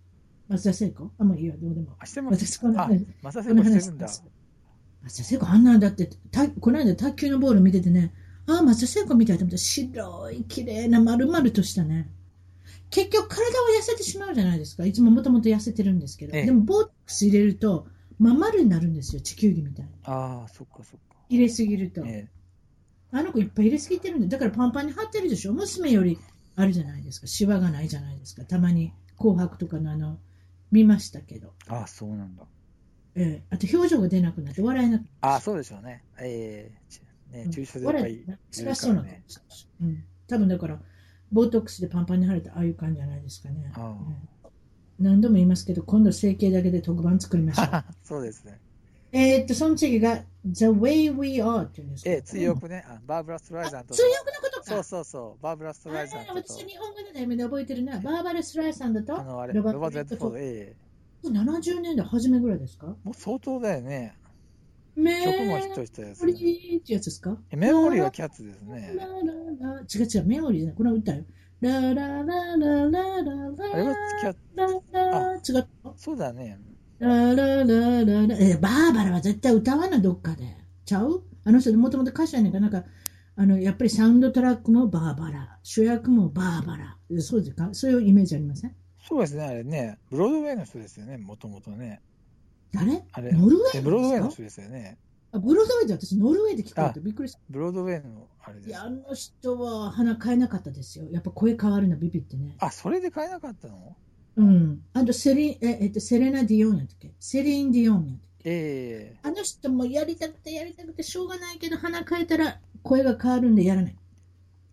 松田聖子？あ、もういいよ、どうでも。あ、してます。私このあ話、マサセこのコしてるんだ。松田聖子あんなんだって、たこの間卓球のボール見ててね、ああ、松田聖子みたいと思ったら白い、綺麗な、丸々としたね。結局体は痩せてしまうじゃないですか。いつももともと痩せてるんですけど。ええでもボートックス入れると、まん丸になるんですよ、地球儀みたいに。ああ、そっかそっか。入れすぎると。えあの子いっぱい入れすぎてるんで、だからパンパンに張ってるでしょ。娘よりあるじゃないですか。シワがないじゃないですか。たまに紅白とかのあの、見ましたけど。えああ、そうなんだ。ええあと表情が出なくなって笑えなくな。ああ、そうでしょうね。ええちね、注射でいっぱい笑いるえ辛そうなうん。多分だから、ボートックスでパンパンに腫れたああいう感じじゃないですかね。何度も言いますけど、今度整形だけで特番作りましょう。そうですね。えーっと、その次が The Way We Are っていうんですかええ、追憶ね。あバーブラ・ストライザンと。追憶のことか。そうそうそう。バーブラ・ストライザーと。私日本語の題名で覚えてるな。バーバラ・スライさんだとあの、あれ、ロロバート・レッドフォード。ええ。70年代初めぐらいですか？もう相当だよね。メ曲もヒットしたやつモ。リーってやつですか？えメモリーはキャッツですね。ラララ違う違う、メモリーじゃない。これは歌よ。ラララララララあれはキャッツ。ララ違ったそうだね。ラララララえ、バーバラは絶対歌わな、どっかで。ちゃうあの人もともと歌手やねんから、なんか、あの、やっぱりサウンドトラックもバーバラ、主役もバーバラ。そうですかそういうイメージありませんそうですね、あれね。ブロードウェイの人ですよね、もともとね。誰あれ、ノルウェーえブロードウェイの人ですよね。あブロードウェイで私、ノルウェーって聞こえてびっくりした。ブロードウェイのあれですいや、あの人は鼻変えなかったですよ。やっぱ声変わるのビビってね。あ、それで変えなかったの？うん。あとセリ、え、えっと、セレナ・ディオンやったっけ？セリン・ディオンやったっけ？ええあの人もやりたくてやりたくてしょうがないけど、鼻変えたら声が変わるんでやらない。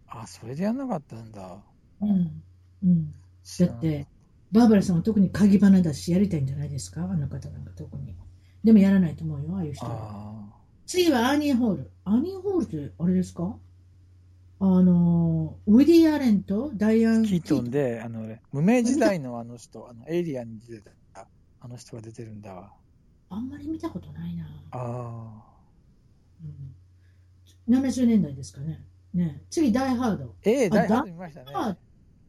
あ、それでやんなかったんだ。うん。うん。だって、バーバラさんは特に鍵花だし、やりたいんじゃないですか？あの方なんか特に。でもやらないと思うよ、ああいう人は。あ次はアーニー・ホール。アーニー・ホールってあれですか？あの、ウィディ・アレンとダイアン・あ、キートンで、あの、ね、無名時代のあの人、あの、エイリアンに出てた、あの人が出てるんだわ。あんまり見たことないな。あうん、70年代ですかね。ね次、ダイ・ハード。ええあダイ・ハード見ましたね。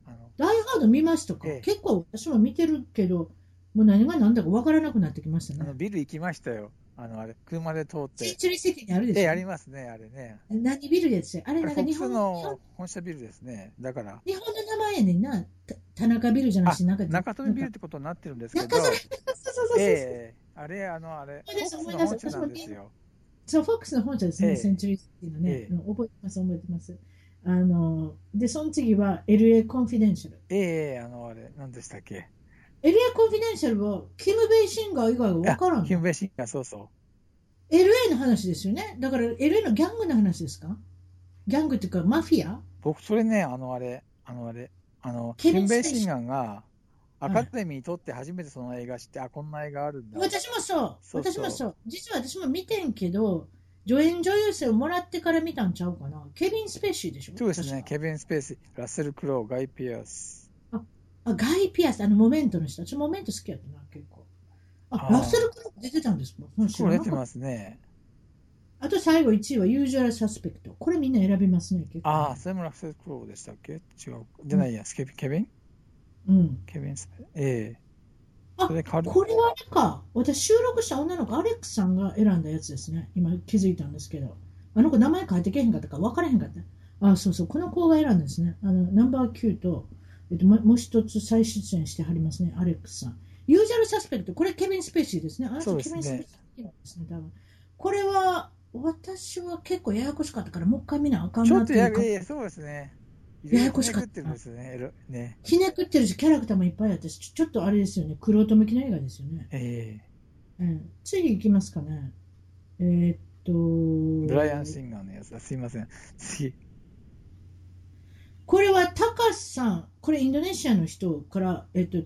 あダイ・ハード見ましたか、ええ結構私も見てるけど、もう何が何だか分からなくなってきましたあのね。ビル行きましたよ。あの、あれ、車で通って。センチュリーシティにあるでしょ、ええ、ありますね、あれね。何ビルやつやあれなんか日本の本社ビルですね。だから、日本の名前やねんな。た田中ビルじゃなあし、なんか、中富ビルってことになってるんですけど中、富そうそうそうそう、ええあれ、あの、あれ、フ思い出すォックスの本社なんですよ。そう、フォックスの本社ですね、ええセンチュリーシティのね、ええうん覚えてます、覚えてます。あの、で、その次は LA コンフィデンシャル。ええあの、あれ、何でしたっけ？LA コンフィデンシャルは、キム・ベイシンガー以外は分からんの？あキムベシンが、そうそう。LA の話ですよね。だから LA のギャングの話ですか？ギャングっていうかマフィア？僕、それね、あの、あれ、あの、あれ、あの、キム・ベイシンガーが、アカデミーにとって初めてその映画知って、あ、こんな映画あるんだ。私もそう。そうそう私もそう。実は私も見てんけど、助演女優賞をもらってから見たんちゃうかな。ケビン・スペーシーでしょ？そうですね、ケビン・スペーシー、ラッセル・クロウ、ガイ・ピアス。あ、ガイ・ピアス、あの、モメントの人。私、モメント好きやったな、結構。あ、あーラッセル・クロウ出てたんですか？ったこれ出てますね。あと最後1位はユージュアル・サスペクト。これみんな選びますね、結構。ああ、それもラッセル・クロウでしたっけ？違う。じゃないや、スケビケビンうん。ケビン・スペええあそれ変わるこれはあれか。私収録した女の子、アレックスさんが選んだやつですね。今気づいたんですけど。あの子名前書いてけへんかったから分からへんかった。あ、そうそう。この子が選んだんですね。あの、ナンバー9と、えっと、ももう一つ再出演してはりますね。アレックスさん。ユージュアル・サスペクト。これケビン・スペーシーですね。あの人そうですねケビン・スペーシーですね、多分。これは、私は結構ややこしかったから、もう一回見なあかんなっていうか。いやそうですね。ややこしかったねくってるんですね。エロね。ひねくってるし、キャラクターもいっぱいあって、ちょちょっとあれですよね。クロート向きの映画ですよね。えうん、次行きますかね。えーっと、えブライアン・シンガーのやつだ。すいません。次。これはタカさん、これインドネシアの人から、えっと、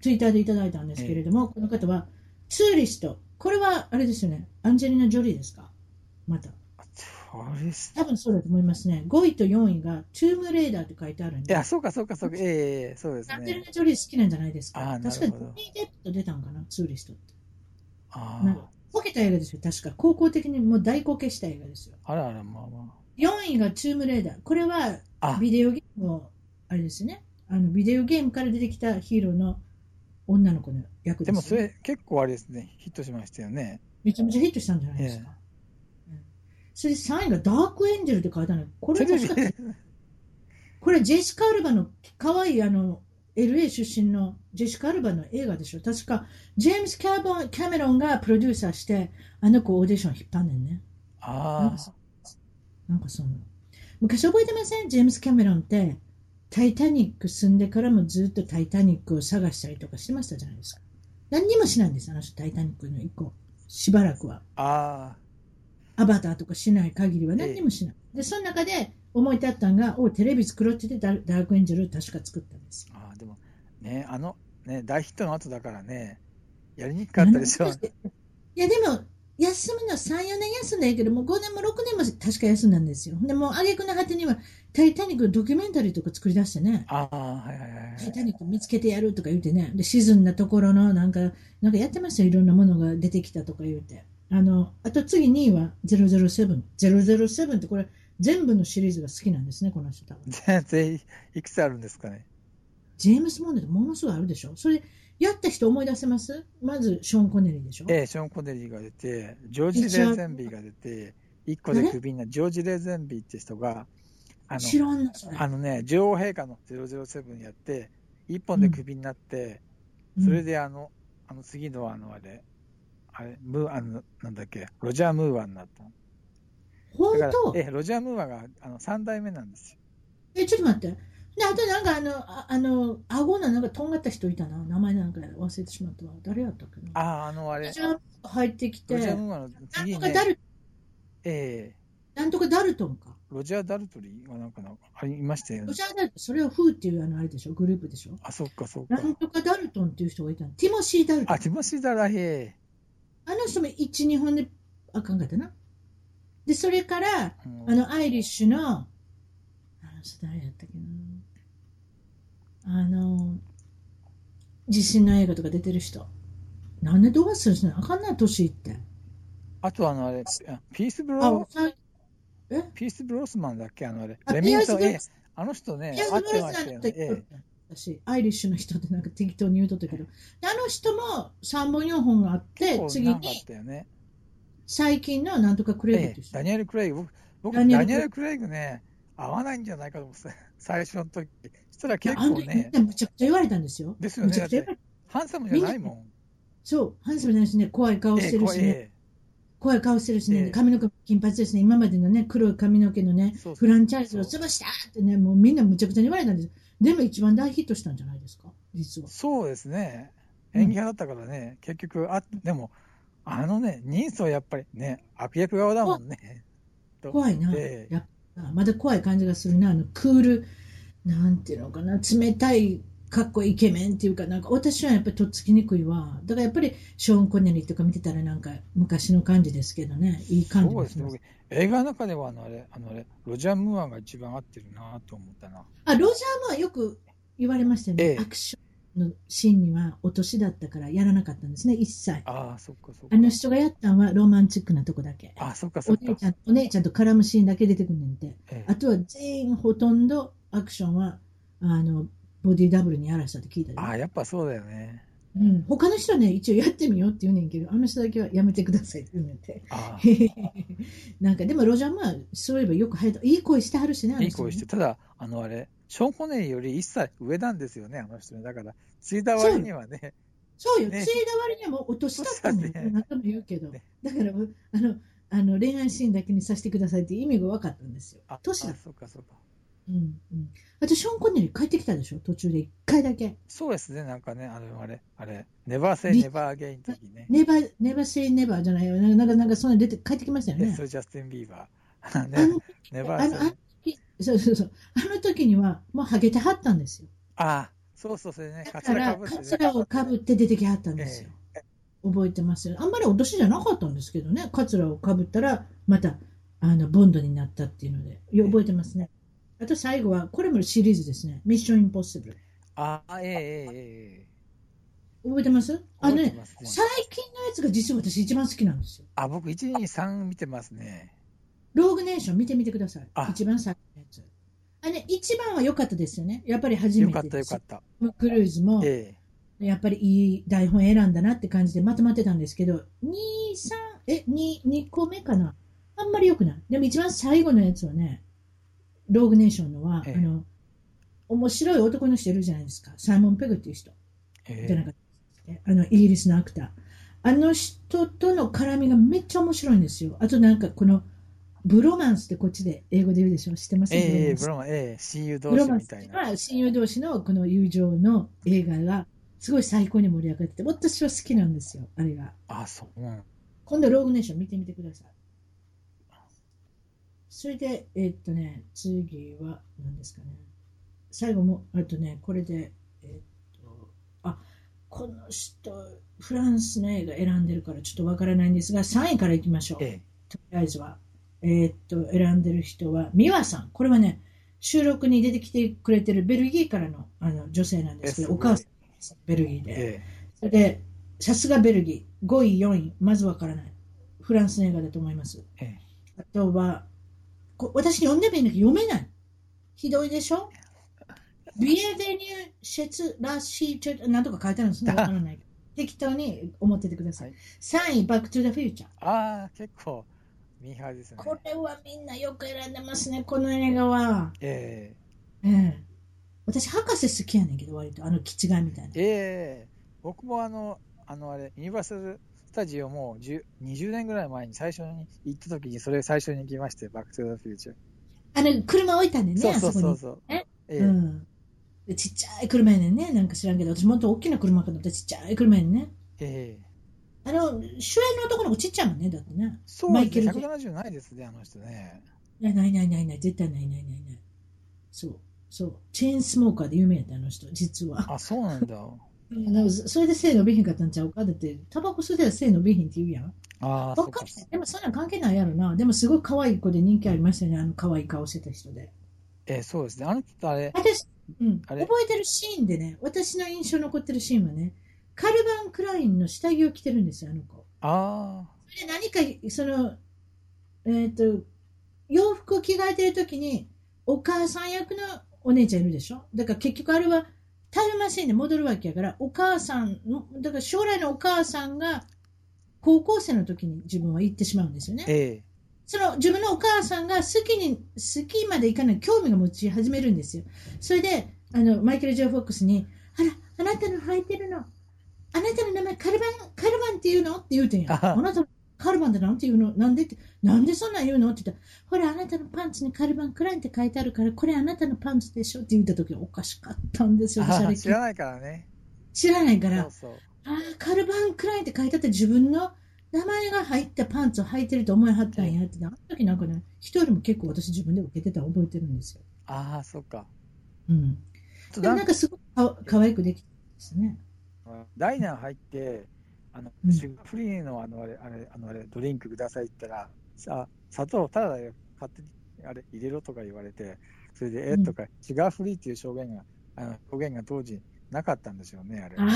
ツイッターでいただいたんですけれども、この方はツーリスト。これはあれですよね。アンジェリーナ・ジョリーですか？また。多分そうだと思いますね。5位と4位がトゥームレーダーって書いてあるんで。いや、そうか、そうか、そうか。ええええそうですねアンジェリーナ・ジョリー好きなんじゃないですか。あー確かにジョニー・デップと出たんかな、ツーリストって。あなんかこけた映画ですよ、確か。興行的にもう大こけした映画ですよ。あ。あらあら、まあま4位がトゥームレーダー。これはあ。あ、ビデオゲームの、あれですね。あの、ビデオゲームから出てきたヒーローの女の子の役です、でもそれ結構あれですね。ヒットしましたよね。めちゃめちゃヒットしたんじゃないですか。うんそれで3位がダークエンジェルって書いてあるの。これ確かで。これジェシカ・アルバの可愛いあの、LA 出身のジェシカ・アルバの映画でしょ。確か、ジェームス・キャボンキャメロンがプロデューサーして、あの子オーディション引っ張んねんね。あかそなんかその昔覚えてません？ジェームス・キャメロンってタイタニック住んでからもずっとタイタニックを探したりとかしてましたじゃないですか何にもしないんですあの人タイタニックの以降しばらくはあ。あアバターとかしない限りは何にもしない、でその中で思い立ったんが、おテレビ作ろうって言ってダ、ダークエンジェル確か作ったんですよ。ああ、でも、ね、あの、ね、大ヒットの後だからね、やりにくかったでしょ。いや、でも、休むのは3、4年休んだけど、もう5年も6年も確か休んだんですよ。でも、挙句の果てには、タイタニックのドキュメンタリーとか作り出してね。ああ、はいはいはい。タイタニック見つけてやるとか言うてね。で、沈んだところの、なんか、なんかやってましたよ。いろんなものが出てきたとか言うて。あの、あと次2位は007。007ってこれ、全部のシリーズが好きなんですね、この人多分。全然、いくつあるんですかね？ジェームス・モンドってものすごいあるでしょそれ、やった人思い出せます？まず、ショーン・コネリーでしょええ、ショーン・コネリーが出て、ジョージ・レーゼンビーが出て、一個でクビになジョージ・レーゼンビーって人が、あの、あのね、女王陛下の007やって、一本でクビになって、うん、それであの、あの次のあのあれ、あれ、ムーあの、なんだっけ、ロジャー・ムーアになった。本当？ええ、ロジャー・ムーアがあの3代目なんですよ。え、ちょっと待って。で、あとなんかあの、ああの、顎のなんかとんがった人いたな。名前なんか忘れてしまったわ。誰やったっけな？ああ、あのあれ。じゃあ入ってきて。ロジャー・ムーアの次に、なんとかダル、ええなんとかダルトンか。ロジャー・ダルトリーがなんかなありましたよね。ロジャー・ダルトン、それはフーっていうあのあれでしょ、グループでしょ。あ、そっかそっか。なんとかダルトンっていう人がいたの。ティモシー・ダルトン。あ、ティモシー・ダラヘあの人も1、2本であかんかったな。で、それから、うんあの、アイリッシュの、あの人誰やったっけな。あの、地震の映画とか出てる人。なんでどうするんですねあかんない年いって。あとあのあれ、あピース・ブあロ、さえ？ピース・ブロスマンだっけ？あのあれ。あレミントええあの人ねピア、ス・ましたよね。ええ私、アイリッシュの人ってなんか適当に言うとったけど、であの人も3本4本があって、次にったよね。最近のなんとかクレイグ。ダニエル・クレイグ、僕、僕ダニエルクレイグね、合わないんじゃないかと思ってた、最初の時。そしたら結構ね、むちゃくちゃ言われたんですよ。ですよねむちゃくちゃ言われた。ハンサムじゃないもん。そう、ハンサムないしね、怖い顔してるしね、え怖い顔してるしね、ええ髪の毛も金髪ですね、今までのね、黒い髪の毛のねフランチャイズを潰したってね、もうみんなむちゃくちゃに言われたんです。でも一番大ヒットしたんじゃないですか、実は。そうですね。うん演技派だったからね、結局、あ、でも、あのね、人相やっぱりね、悪役側だもんね。と怖いな、ええやまだ怖い感じがするな、あのクール、なんていうのかな、冷たい、かっこいいイケメンっていうか、なんか私はやっぱりとっつきにくいわ。だからやっぱりショーン・コネリーとか見てたらなんか昔の感じですけどね、いい感じですね。僕映画の中ではあのあれ、あのあれ、ロジャー・ムーアが一番合ってるなと思ったな。あ、ロジャーもよく言われましたよね。ええアクションのシーンにはお年だったからやらなかったんですね、一切。ああ、そっかそっか。あの人がやったのはロマンチックなとこだけ。あそっかそっかお姉ち。ゃんお姉ちゃんと絡むシーンだけ出てくんねんて。ええあとは全員ほとんどアクションはあのボディダブルにやらしたって聞いたよああ、やっぱそうだよね。うん、他の人はね、一応やってみようって言うねんけど、あの人だけはやめてくださいって言うねんて。あ なんかでもロジャーまあそういえばよく入った。いい声してはるしね、ね。いい声して、ただ、あのあれ、ショーン・コネより一歳上なんですよね、あの人ね。だから、ついた割にはね、そうよ、ね。ついだ割にはもうお年だったのよ、年だね何とも言うけど、ね。だからあのあの恋愛シーンだけにさせてくださいって意味が分かったんですよ。あ、、年だ。あ、そっかそっか。うんうん、あとショーン・コネリー帰ってきたでしょ、途中で1回だけ。そうですね、なんかね、あれ、あれ、あれ、ネバーセイリネバーゲインの時ね。ネバー、ネバーセイネバーじゃないよ。なんか、なんか、そんな出て、帰ってきましたよねねそ。れジャスティン・ビーバー。あねの、ネバーセイのそうそうそう。あの時には、もうハゲてはったんですよ。ああ、そうそう、それね、カツだから、ラをかぶって出てきはったんですよ。覚えてますよ。あんまりお年じゃなかったんですけどね。カツラをかぶったら、また、あの、ボンドになったっていうので、よ覚えてますね。あと最後は、これもシリーズですね。ミッションインポッシブル。ああ、えええええ覚えてますえあのね最近のやつが実は私一番好きなんですよ。あ、僕、1、2、3見てますね。ローグネーション見てみてくださいあ。一番最初のやつ。あね、一番は良かったですよね。やっぱり初めよかってた、ですよかった。クルーズも、えやっぱりいい台本選んだなって感じでまとまってたんですけど、2、3、え、2、2個目かな？あんまり良くない。でも一番最後のやつはね、ローグネーションのは、ええあの、面白い男の人いるじゃないですか。サイモン・ペグっていう人。ええじゃなかったあの、イギリスのアクター。あの人との絡みがめっちゃ面白いんですよ。あとなんかこの、ブロマンスってこっちで英語で言うでしょ？知ってます？ええブロマンスええ親友同士みたいな。は親友同士のこの友情の映画がすごい最高に盛り上がってて、私は好きなんですよ、あれが。あ、そう。うん今度ローグネーション見てみてください。それで、えっとね、次は何ですかね。最後も、あとね、これで、えっと、あ、この人、フランスの映画選んでるからちょっとわからないんですが、3位からいきましょう。えとりあえずは。えーっと、選んでる人は、美和さん。これはね、収録に出てきてくれてるベルギーからのあの女性なんですけど、お母さんベルギーえで。えそれで、さすがベルギー、5位、4位、まずわからない。フランスの映画だと思います。ええあとは、こ私読んでもいいんだけど、読めない。ひどいでしょ？ Bienvenue chez les Ch'tis なんとか書いてあるんですね。わからない。適当に思っててください。はい3位、バックトゥザフューチャー。ああ、結構、ミーハーですね。これはみんなよく選んでますね、この映画は。えええ。私、博士好きやねんけど、割と、あの、キチガイみたいなえ。ええ僕もあの、あのあれ、ユニバーサル・スタジオも10 20年ぐらい前に最初に行った時に、それ最初に行きまして、バック・トゥ・ザ・フューチャー。あの、車置いたんでね、そうそうあそうそう。ええ？え？うちっちゃい車やねんね、なんか知らんけど、私もっと大きな車かと思ったらちっちゃい車やねんね。ええあの、主演の男の子ちっちゃいもんね、だってね。そうですね、マイケルジ170ないですね、あの人ね。いや、ないないないない、絶対ないないないない。そう、そう。チェーンスモーカーで有名やった、あの人、実は。あ、そうなんだ。なんかそれで背伸びへんかったんちゃうか？だって、タバコ吸うては背伸びへんって言うやん。ああ。でもそんなん関係ないやろな。でもすごい可愛い子で人気ありましたね。あの可愛い顔してた人で。ええそうですね。あの人あれ、私、うん、覚えてるシーンでね、私の印象残ってるシーンはね、カルバン・クラインの下着を着てるんですよ、あの子。あそれで何か、その、えっ、と、洋服を着替えてるときに、お母さん役のお姉ちゃんいるでしょ？だから結局あれはタイムマシンで戻るわけやから、お母さんの、だから将来のお母さんが高校生の時に自分は行ってしまうんですよねあ、。えその自分のお母さんが好きに、好きまでいかない興味が持ち始めるんですよ。それで、あの、マイケル・ジョー・フォックスに、あら、あなたの履いてるの、あなたの名前カルバン、カルバンって言うの？って言うてんや。ああなたのカルバンってなんて言うの？なんでって、なんでそんなん言うの？って言ったら、ほら、あなたのパンツにカルバン・クラインって書いてあるから、これあなたのパンツでしょって言った時おかしかったんですえよ。私あれ知らないからね。知らないからそう、そう。ああ、カルバン・クラインって書いてあって自分の名前が入ったパンツを履いてると思いはったんやって、あの時なんかね、人よりも結構私自分で受けてたの覚えてるんですよ。ああ、そっか。うん。とでもなんかすごくか可愛くできてですね。ダイナー入って、あのうん。シュガーフリーのあのあれ、あれ、あのあれ、ドリンクくださいって言ったら、さ砂糖ただだよ、勝手にあれ入れろとか言われて、それで、えうん。とか、シュガーフリーっていう証言が、あの表現が当時なかったんですよね、あれ。あ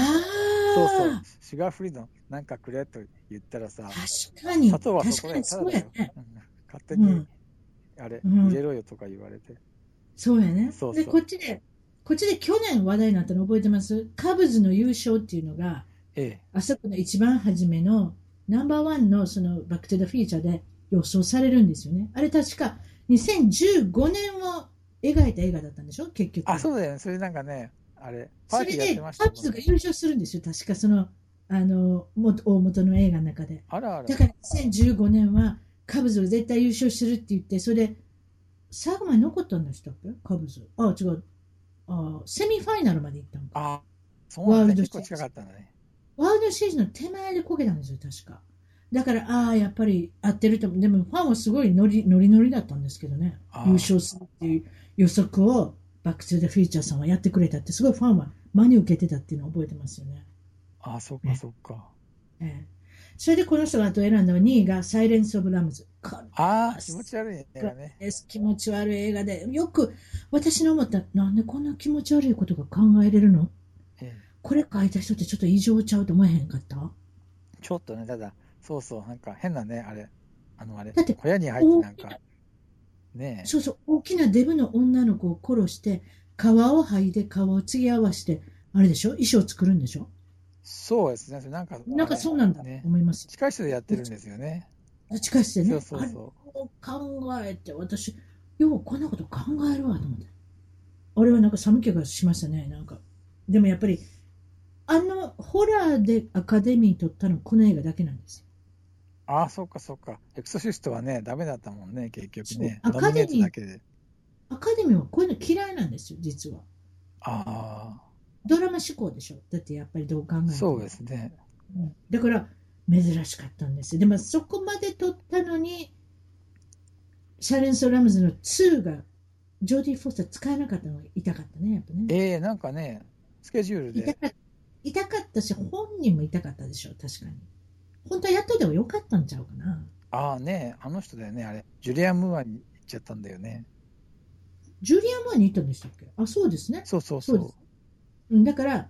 そうそう。あ、、シュガーフリーのなんかくれと言ったらさ、確かに、砂糖はそ確かにこでただだよ、ね。うん。勝手に、うん。あれ、うん。入れろよとか言われて。そうやね。そうそう。で、こっちで、こっちで去年話題になったの覚えてます？カブズの優勝っていうのが、ええ、あそこの一番初めのナンバーワンのそのバックトゥザフィーチャーで予想されるんですよね。あれ確か2015年を描いた映画だったんでしょ？結局。あ、そうだよね、それなんかね、あれ、パそれでーティーやってましたもんね。カブズが優勝するんですよ。確かその、あの、元大元の映画の中で。あらあらだ。から2015年はカブズが絶対優勝するって言って、それで、最後まで残ったんでしたっけ？カブズ。あ、違う。あセミファイナルまで行ったのか。あ、そうなんだ、ワールド結構近かったんだね。ワールドシリーズの手前でこけたんですよ、確か。だから、ああ、やっぱり合ってると思う。でも、ファンはすごいノリノリノリだったんですけどね優勝するっていう予測を、バック・トゥ・ザ・フューチャーさんはやってくれたって、すごいファンは真に受けてたっていうのを覚えてますよね。あ、そっかそっか。ええ、それでこの人があと選んだのは2位がサイレンス・オブ・ラムズ。こああ、気持ち悪い映画ね。気持ち悪い映画で、よく私の思った、なんでこんな気持ち悪いことが考えれるのええこれ書いた人ってちょっと異常ちゃうと思えへんかった？ちょっとね、ただ、そうそう、なんか変なね、あれ、あのあれだって、小屋に入ってなんか、ねえ、そうそう、大きなデブの女の子を殺して、皮を剥いで皮を継ぎ合わせて、あれでしょ？衣装作るんでしょ？そうですね、なんか、なんかそうなんだとね。思います。近い人でやってるんですよね。地下室でね？そうそうそあれを考えて、私、ようこんなこと考えるわと思って。俺はなんか寒気がしましたね、なんか。でもやっぱり、あの、ホラーでアカデミー取ったのこの映画だけなんですよ。う。ああ、そっかそっか。エクソシストはね、ダメだったもんね、結局ね。アカデミーだけで。アカデミーはこういうの嫌いなんですよ、実は。あドラマ志向でしょ。だってやっぱりどう考えてあ、もそうですね。うんだから珍しかったんですよ。でもそこまで撮ったのに、サイレンス・オブ・ラムズの2が、ジョーディ・フォスター使えなかったのが痛かったね、やっぱね。ええなんかね、スケジュールで。痛か痛かったし、本人も痛かったでしょ、確かに。本当はやっといた方がよかったんちゃうかな。ああね、あの人だよね、あれ。ジュリアン・ムーアに行っちゃったんだよね。ジュリアン・マーに行ったんでしたっけ？あ、そうですね。そうそうそう。そうだから、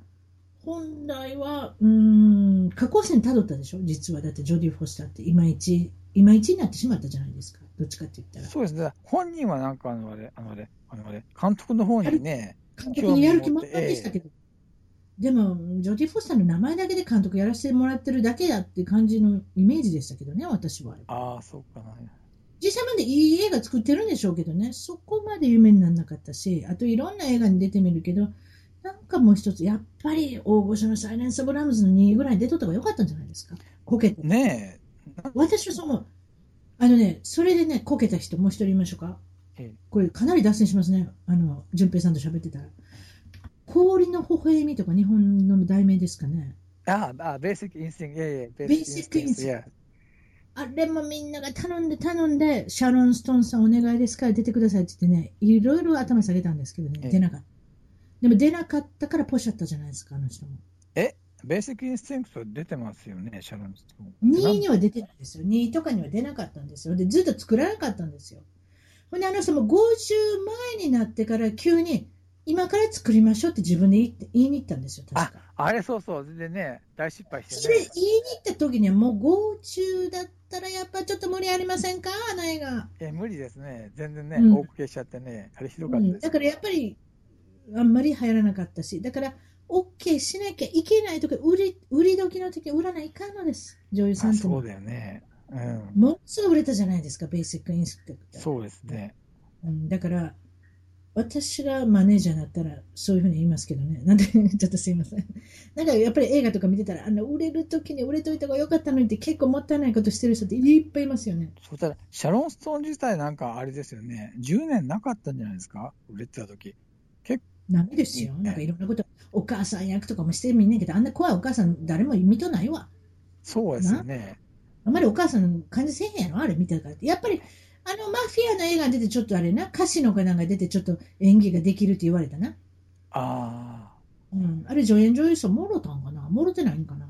本来は、うーん、過去線辿ったでしょ、実は。だって、ジョディ・フォスターって、いまいち、いまいちになってしまったじゃないですか。どっちかって言ったら。そうですね。本人はなんかあのあれ、あのあれ、あのあれ、監督の方にね、監督にやる気満々でしたけど。でも、ジョディ・フォスターの名前だけで監督やらせてもらってるだけだっていう感じのイメージでしたけどね、私は。ああ、そうかな。実際までいい映画作ってるんでしょうけどね、そこまで有名にならなかったし、あといろんな映画に出てみるけど、なんかもう一つ、やっぱり大御所のサイレンス・オブ・ラムズの2位ぐらい出とった方が良かったんじゃないですか。こけて。ね私はそう思う。あのね、それでね、こけた人、もう一人いましょうか。え。えこれかなり脱線しますね。あの、淳平さんと喋ってたら。氷の微笑みとか日本の題名ですかね。えああ、あベーシックインスティング、いやいや、ベーシックインスティンや。あれもみんなが頼んで頼んで、シャロン・ストーンさんお願いですから出てくださいって言ってね、いろいろ頭下げたんですけどね、ええ出なかった。でも出なかったからポシャったじゃないですか、あの人も。ベーシックインスティンクト出てますよね、シャロンストーン。2位には出てないんですよ。2位とかには出なかったんですよ。で、ずっと作らなかったんですよ。ほんで、あの人も50前になってから急に、今から作りましょうって自分で言って言いに行ったんですよ、確か。あれそうそう、でね、大失敗そしてね。れ言いに行った時にはもう50だったらやっぱちょっと無理ありませんか？あの映画。いや、無理ですね。全然ね、うん大こけしちゃってね、あれひどかったです。うんだからやっぱりあんまり流行らなかったし、だから OK しなきゃいけないとか、売り売り時の時売らないかんのです、女優さんとそうだよね。うん。ものすごい売れたじゃないですか、ベーシックインスペクター。そうですね。うん、だから、私がマネージャーだったらそういうふうに言いますけどね。なんで、ちょっとすいません。なんかやっぱり映画とか見てたら、あの売れる時に売れといた方が良かったのにって結構もったいないことしてる人っていっぱいいますよね。そうただ、シャロン・ストーン自体なんかあれですよね、10年なかったんじゃないですか、売れてた時ダメですよ。なんかいろんなこと、お母さん役とかもしてみんねんけど、あんな怖いお母さん誰も見とないわ。そうですよね。あんまりお母さんの感じせえへんやろ、あれ見たから。やっぱり、あのマフィアの映画出てちょっとあれな、カジノかなんか出てちょっと演技ができるって言われたな。あうん。あれ助演女優賞もろたんかなもろてないんかな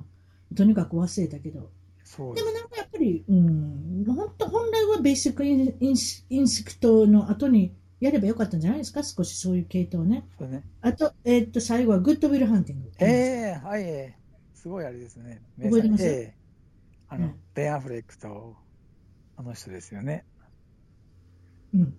とにかく忘れたけど。あ、そうで。もなんかやっぱり、うん、本当本来は Basic In Insi Instinct の後にやればよかったんじゃないですか？少しそういう系統ね。そうねあと、えーっと、最後はグッドウィルハンティング。ええはい、ええすごいあれですね。覚えてます？ええあの、うんベン・アフレックと、あの人ですよね。うん。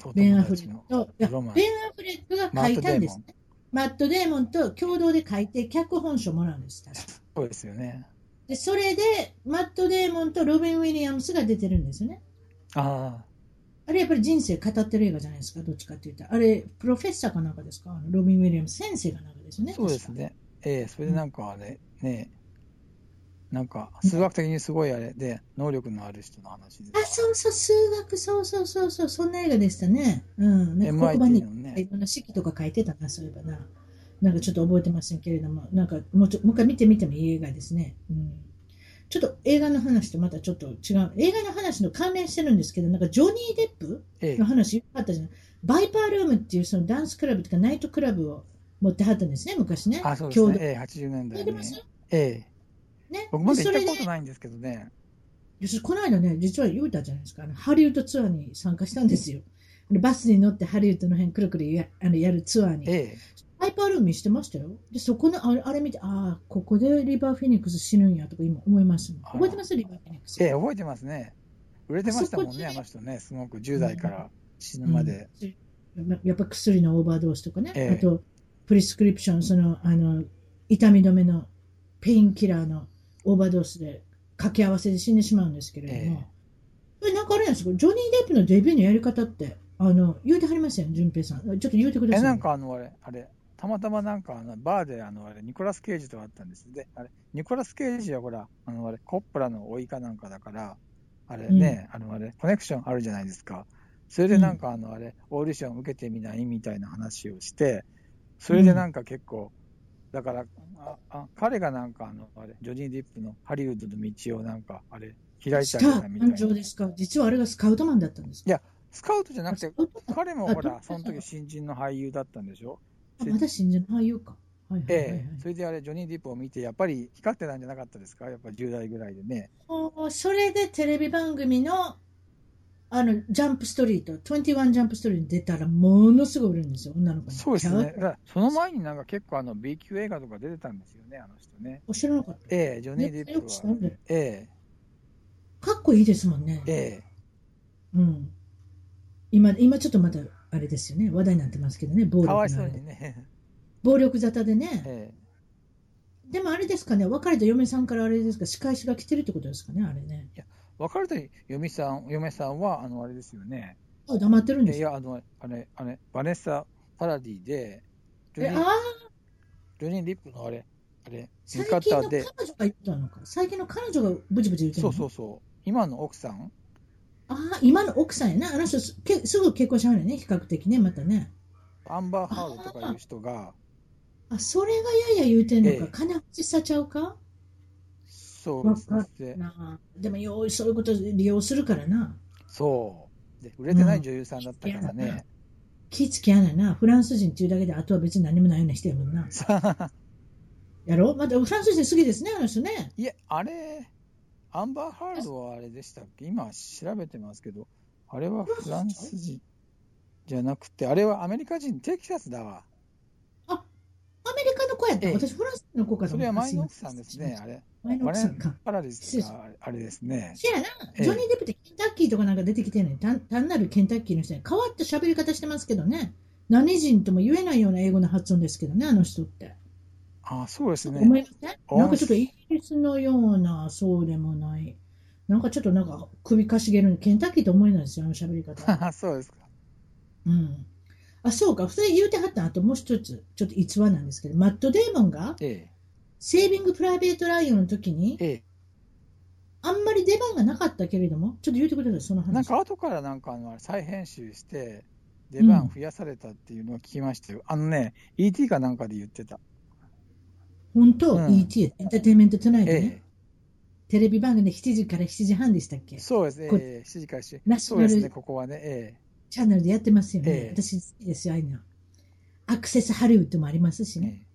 とベン・アフレックベン・アフレックが書いたんですね。マット・デーモンと共同で書いて脚本賞もらうんです。確かそうですよね。で、それで、マット・デーモンとロビン・ウィリアムスが出てるんですよね。ああれやっぱり人生語ってる映画じゃないですか、どっちかって言ったら。あれ、プロフェッサーかなんかですか？ロビン・ウィリアムス先生がなんかですよね。あ、そうですね。ええそれでなんかあれ、ねなんか、数学的にすごいあれで、能力のある人の話であ、そうそう、数学、そうそうそうそう、そんな映画でしたね。うん。なんか黒板ねいろんな式とか書いてたな、そういえばな。なんかちょっと覚えてませんけれども、なんかもうちょもう一回見てみてもいい映画ですね。うん。ちょっと映画の話とまたちょっと違う。映画の話の関連してるんですけど、なんかジョニー・デップええの話よかったじゃない。バイパールームっていうそのダンスクラブとかナイトクラブを持ってはったんですね、昔ね。あ、そうですね。ええ80年代。ええね。僕まだ行ったことないんですけどね。いやそれこの間ね、実は言うたじゃないですか、あのハリウッドツアーに参加したんですよ。バスに乗ってハリウッドの辺くるくるやあのやるツアーに。ええバイパールームにしてましたよ。で、そこのあれあれ見て、ああ、ここでリバー・フェニックス死ぬんやとか今思います覚えてます？リバー・フェニックス。ええ覚えてますね。売れてましたもんね、あの人ね。すごく10代から死ぬまで。うんやっぱ薬の overdose とかね、ええあと prescription、そのあの痛み止めの painkiller の overdose で掛け合わせで死んでしまうんですけれども、えこれなんかあれなんですか、ジョニー・デップのデビューのやり方って、あの言うてはりません、淳平さん。ちょっと言うてくだえ、さい。なんかあの、あれ、あれ、たまたまなんかあの、バーであの、あれ、ニコラス・ケイジと会ったんです。で、あれ、ニコラス・ケイジはほら、あの、あれ、コッポラの甥いかなんかだから、あれね、あの、あれ、コネクションあるじゃないですか。それでなんかあの、あれ、オーディション受けてみない？みたいな話をして、それでなんか結構、だから、ああ彼がなんかあの、あれ、ジョニー・ディップのハリウッドの道をなんか、あれ、開いたみたい誕生ですか？実はあれがスカウトマンだったんですか？いやスカウトじゃなくて彼もほらあその時新人の俳優だったんでしょ？あまだ信じ俳優か。はいはいはい、はいええそれであれジョニー・ディップを見てやっぱり光ってたんじゃなかったですか？やっぱ10代ぐらいでねそれでテレビ番組のあのジャンプストリート、21ジャンプストリートに出たらものすごい売れるんですよ、女の子に。そうですね。その前になんか結構あの B 級映画とか出てたんですよね、あの人ね。お知らなかった。ええジョニー・ディップは。えかっこいいですもんね。ええうん。今、今ちょっとまたあれですよね、話題になってますけどね、暴力えかわいそうのあれにね。暴力沙汰でね。えでもあれですかね、別れた嫁さんからあれですか、仕返しが来てるってことですかね、あれね。え別れた嫁さん、嫁さんは、あの、あれですよね。あ、黙ってるんですか？いや、あの、あれ、あれ、バネッサ・パラディで、ジョえ、ニージョニー・ディップのあれ、あれ、最味近の彼方で、女が言ったのか？最近の彼女がブチブチ言ってるそのうそうそう、今の奥さん、ああ、今の奥さんやな。あの人すけすぐ結婚しはるよね、比較的ね、またね。アンバー・ハードとかいう人が、あ、それがやや言うてんのか。ええ金欲しさちゃうか？そうですね。でもようそういうこと利用するからな。そう。で、売れてない女優さんだったからうんね。気付きやないな。フランス人っていうだけで、あとは別に何もないような人やもんな。やろまたフランス人好きですね、あの人ね。いえ、あれ、アンバー・ハードはあれでしたっけ？今調べてますけど、あれはフランス人じゃなくて、あれはアメリカ人、テキサスだわ。アメリカの子やった。ええ私、フランスの子かとそ思ったれは前の奥さんですね、あれ。前の奥さんか。パラディスあれですね。せやな、ええジョニー・デップってケンタッキーとかなんか出てきてんねん単単なるケンタッキーの人に変わった喋り方してますけどね。何人とも言えないような英語の発音ですけどね、あの人って。あそうです思ね。いませんなんかちょっとイギリスのような、そうでもない。なんかちょっとなんか首かしげるの、ケンタッキーと思えないですよ、あの喋り方。そうですか。うん。あ、そうか。それ言うてはったあともう一つ、ちょっと逸話なんですけど、マット・デーモンがえセービング・プライベート・ライオンの時にえ、、えあんまり出番がなかったけれども、ちょっと言うてください、そのえ。話。なんか後からなんかあの再編集して、出番増やされたっていうのを聞きましたよ。あのね、ET かなんかで言ってた。本当、うん ET、エンターテインメントトゥナイトね、えテレビ番組で7時から7時半でしたっけ？え。そうですね。こええ7時から7ナショナルそうですね、ここはね。えチャンネルでやってますよね。ええ私好きですよ、ああいうの。アクセスハリウッドもありますしえ。えね。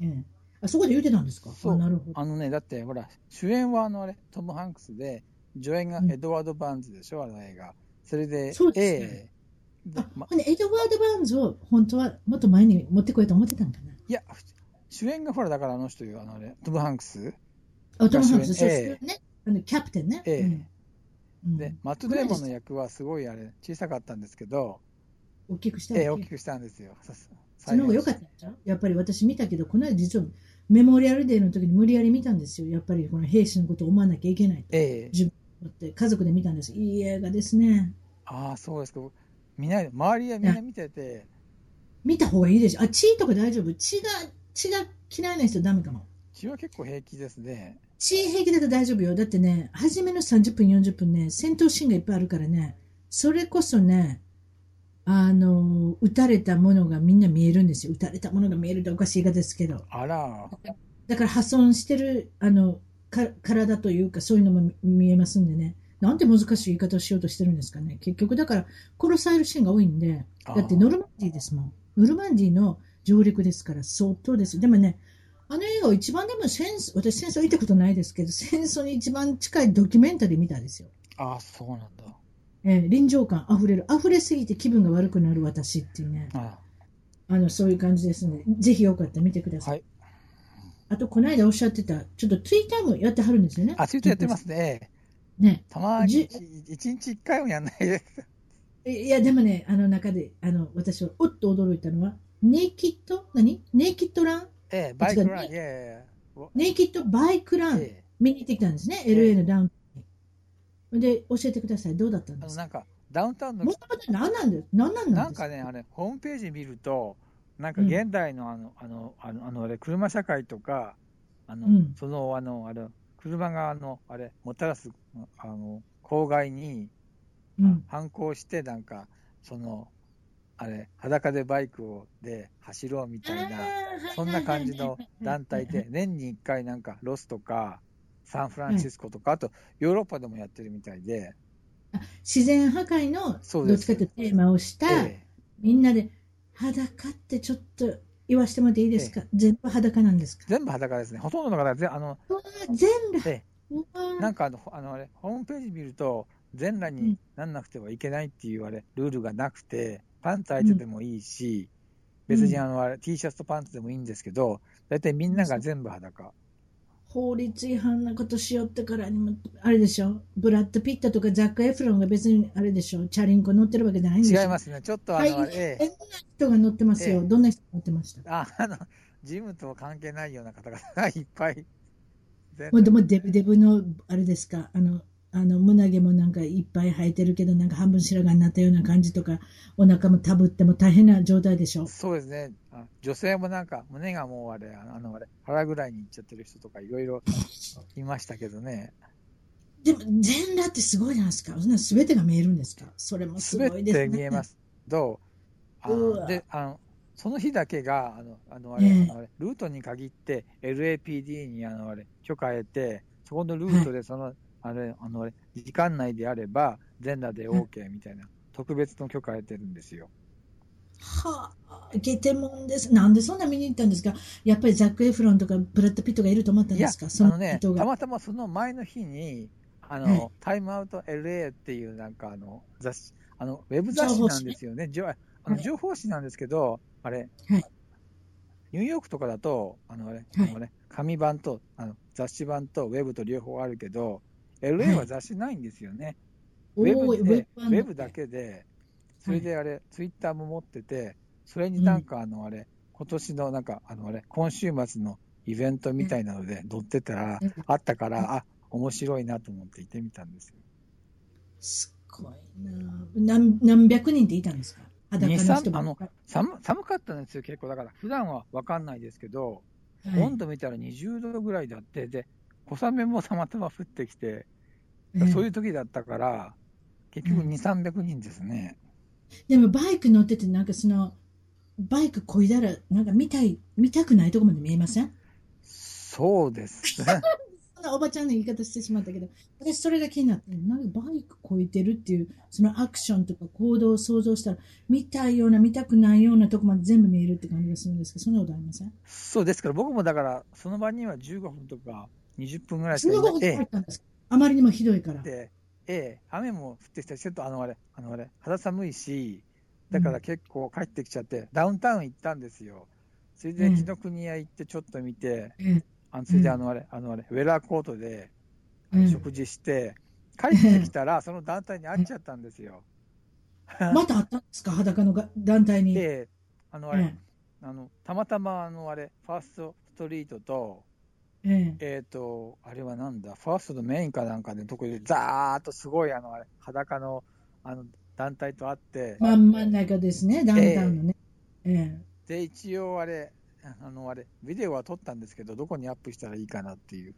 えええあそこで言うてたんですか？そうあなるほど。あのね、だってほら、主演はあのあれ、トム・ハンクスで、助演がエドワード・バーンズでしょ、あの映画。それで、そうですねええであ、まエドワード・バーンズを本当はもっと前に持ってこようと思ってたんかな？いや、主演がほら、だからあの人よ、あのあれ、トム・ハンクス。あ、トム・ハンクス、そうええですね。あのキャプテンね。ええうんうんで、マット・デーモンの役はすごいあれ、小さかったんですけど、大きくしたええ、大きくしたんですよ。その方が良かったやっぱり私見たけど、この間実はメモリアルデーの時に無理やり見たんですよ。やっぱりこの兵士のことを思わなきゃいけないとええ。思って、家族で見たんです。いい映画ですね。ああ、そうですか。みんな、周りはみんな見てて、見た方がいいでしょ。あ、血とか大丈夫？血が、血が嫌いな人ダメかも。血は結構平気ですね。血平気だと大丈夫よ。だってね、初めの30分、40分ね、戦闘シーンがいっぱいあるからね、それこそね、あの、撃たれたものがみんな見えるんですよ。撃たれたものが見えるっておかしい言い方ですけど。あら、だから破損してる、あの、か体というかそういうのも見見えますんでね。なんて難しい言い方をしようとしてるんですかね。結局だから殺されるシーンが多いんで、だってノルマンディーですもん。ノルマンディーの上陸ですから相当です。でもね、あの映画を一番でも戦争、私戦争見たことないですけど、戦争に一番近いドキュメンタリー見たんですよ。ああ、そうなんだ。えー臨場感あふれる。溢れすぎて気分が悪くなる私っていうね。ああの、そういう感じですので、ぜひよかったら見てください。はいあと、この間おっしゃってた、ちょっとツイッターもやってはるんですよね。あ、ツイートやってますね。ね。たまにじ一一日一回もやんないです。いや、でもね、あの中で、あの、私は、おっと驚いたのは、ネイキッド、何？ネイキッドラン？ええ、バイクラン。ネイキッドバイクラン、ええ見に行ってきたんですね、ええ LA のダウン。で、教えてください、どうだったんあですか？のなんか、ダウンタウンのもともと何なんです？何なんなです？なんんかね、あれ、ホームページ見ると、なんかうん。現代のあの、あの、あの、あのあれ、車社会とか、あの、うん。その、あの、あれ、車が、あの、あれ、もたらす、あの、公害にうん。反抗して、なんか、その、あれ、裸でバイクを、で走ろうみたいな、そんな感じの団体で、年に1回なんか、ロスとか、サンフランシスコとか、あとヨーロッパでもやってるみたいで、あ自然破壊のどっちかというとテーマをした、えみんなで裸ってちょっと言わしてもらっていいですか、全部裸なんですか？全部裸ですね。ほとんどの方はぜあの、全裸、えうわ。なんかあの、あのあれ、ホームページ見ると、全裸になんなくてはいけないっていうあれ、ルールがなくて、パンツ履いててもいいし、別にあのあれ、T シャツとパンツでもいいんですけど、大体みんなが全部裸。法律違反なことしよってからにも、あれでしょ、ブラッド・ピットとかザック・エフロンが別にあれでしょ、チャリンコ乗ってるわけじゃないんでしょ？違いますね。ちょっとあはい、の、あれええ人が乗ってますよ。ええどんな人が乗ってましたああの、ジムと関係ないような方がいっぱい。全もうでもデブデブの、あれですか、あの、あの胸毛もなんかいっぱい生えてるけど、なんか半分白髪になったような感じとか、お腹もたぶっても大変な状態でしょ？そうですね。あ女性もなんか、胸がもうあれ、あのあれ、腹ぐらいにいっちゃってる人とかいろいろ いましたけどね。でも、全裸ってすごいじゃないですか。そんな全てが見えるんですか？それもすごいですね。て見えます。どう？あであのその日だけが、あのあのあれ、あれルートに限って LAPD にあのあれ許可得て、そこのルートでその、あれあのあれ時間内であれば、全裸で OK みたいな、特別の許可得てるんですよ。はあ、ゲテモンです。なんでそんな見に行ったんですか？やっぱりザック・エフロンとかブラッド・ピットがいると思ったんですか？そあのね。たまたまその前の日に、あの、はいタイムアウト LA っていうなんかあの雑誌、あの、ウェブ雑誌なんですよね。じょあのはい情報誌なんですけど、あれ、はいニューヨークとかだと、あのあれ、はいあのね紙版とあの雑誌版とウェブと両方あるけど、LA は雑誌ないんですよね。ウェおーブで、ウェブだけで、それであれ、ツイッターも持ってて、それになんかあのあれ、今年のなんかあのあれ、今週末のイベントみたいなので載ってたらうん、あったから、あ、面白いなと思って行ってみたんですよ。すごいな。何何百人っていたんですか？裸のあの寒寒かったんですよ、結構。だから、普段は分かんないですけど、りはい。温度見たら20度ぐらいだって、で、小雨もたまたま降ってきて、ええそういう時だったから、結局2、300人ですね。でもバイク乗ってて、なんかその、バイクこいだら、なんか見たい、見たくないとこまで見えません？そうですね。そんなおばちゃんの言い方してしまったけど、私それが気になって、なんかバイクこいてるっていう、そのアクションとか行動を想像したら、見たいような、見たくないようなとこまで全部見えるって感じがするんですけど、そんなことありません？そうですから、僕もだから、その場には15分とか20分ぐらいしか15分いなくて。あまりにもひどいから。で、ええ、雨も降ってきたし、ちょっとあのあれ、あのあれ、肌寒いし、だから結構帰ってきちゃって、ダウンタウン行ったんですよ。それで、うん。紀ノ国屋行ってちょっと見て、ええ。あのそれであのあれ、あのあれ、ウェラーコートでうん。食事して、帰ってきたら、その団体に会っちゃったんですよ。またあったんですか？裸のが団体に。で、あのあれ、え。あのたまたまあのあれ、ファーストストリートと、えええっ、と、あれはなんだ、ファーストのメインかなんかで、とこで、ざーっとすごい、あの、あれ、裸の、あの、団体と会って、真ん真ん中ですね、ダウンタウンのね。えで、一応あれ、あの、あれ、ビデオは撮ったんですけど、どこにアップしたらいいかなっていう。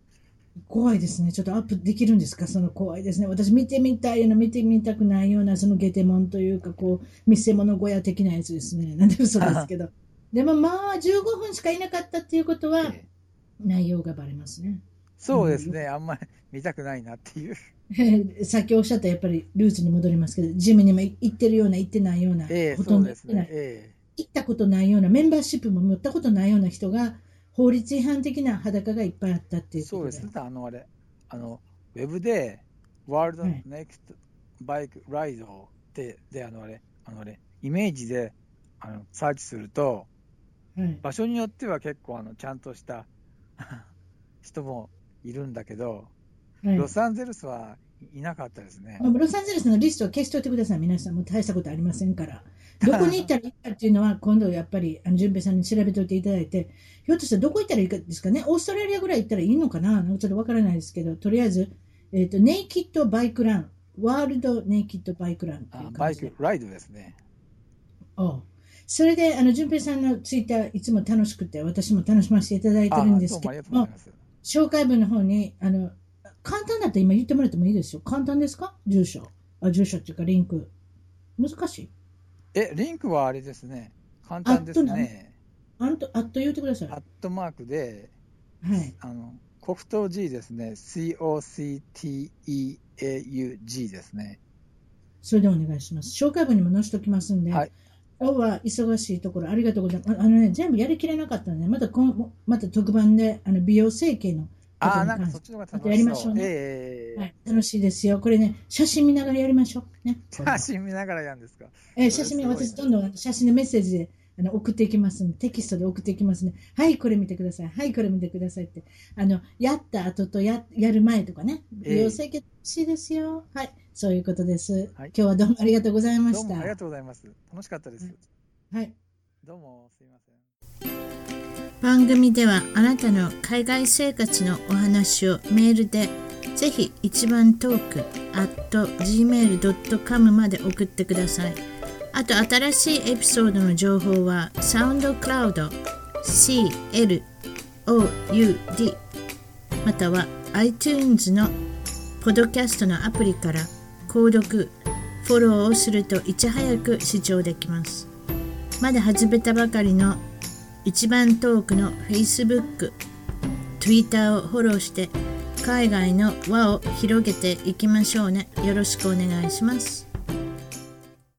え怖いですね。ちょっとアップできるんですか？その怖いですね。私見てみたいような、見てみたくないような、そのゲテモンというか、こう、見せ物小屋的なやつですね。なんで嘘ですけど。でもまあ、15分しかいなかったっていうことは、ええ内容がバレますね。そうですね、あんまり見たくないなっていう。え さっきおっしゃったやっぱりルーツに戻りますけど、ジムにも行ってるような、行ってないような、ええほとんど行ってないね。。え行ったことないような、メンバーシップも持ったことないような人が、法律違反的な裸がいっぱいあったってえいう。そうですね、あの、あれ、あの、ウェブで、ワールドはいネクストバイクライドで、で、あの、あれ、あの、あれ、イメージで、あの、サーチすると、はい場所によっては結構あのちゃんとした 人もいるんだけど、はいロサンゼルスはいなかったですね。まあロサンゼルスのリストを消しておいてください、皆さん。もう大したことありませんから。どこに行ったらいいかっていうのは、今度やっぱり、あの、淳平さんに調べておいていただいて、ひょっとしたらどこ行ったらいいかですかね。オーストラリアぐらい行ったらいいのかな？ちょっとわからないですけど、とりあえず、えっ、と、ネイキッドバイクラン。ワールドネイキッドバイクランっていうあバ感じでイク。ライドですね。おうそれで、あの、淳平さんのツイッター、いつも楽しくて、私も楽しませていただいてあるんですけども。紹介文の方に、あの、簡単だったら今言ってもらってもいいですよ。簡単ですか？住所。あ、住所っていうかリンク。難しい？え、リンクはあれですね。簡単ですね。あんと、あっと言ってください。はアットマークで、い。あの、黒糖 G ですね。COCTEAUG ですね。それでお願いします。紹介文にも載せておきますんで、はいは忙しいところありがとうございます。ああのね、全部やりきれなかったので、またこんまた特番であの美容整形のああ、になんかそっちの方がまたやりましょうねええはい、楽しいですよ。これね、写真見ながらやりましょう。ね。写真見ながらやるんですか？えー写真私どんどん写真でメッセージであの送っていきますんで、テキストで送っていきますね。はい、これ見てください。はい、これ見てくださいって。あの、やった後とややる前とかね。ええ美容整形楽しいですよ。はい、そういうことです。はい今日はどうもありがとうございました。どうもありがとうございます。楽しかったです。はい。どうもすいません。番組ではあなたの海外生活のお話をメールでぜひ一番トーク at gmail.com まで送ってください。あと新しいエピソードの情報は SoundCloud CLOUD または iTunes のポッドキャストのアプリから購読、フォローをするといち早く視聴できます。まだ始めたばかりの一番遠くの Facebook、Twitter をフォローして海外の輪を広げていきましょうね。よろしくお願いします。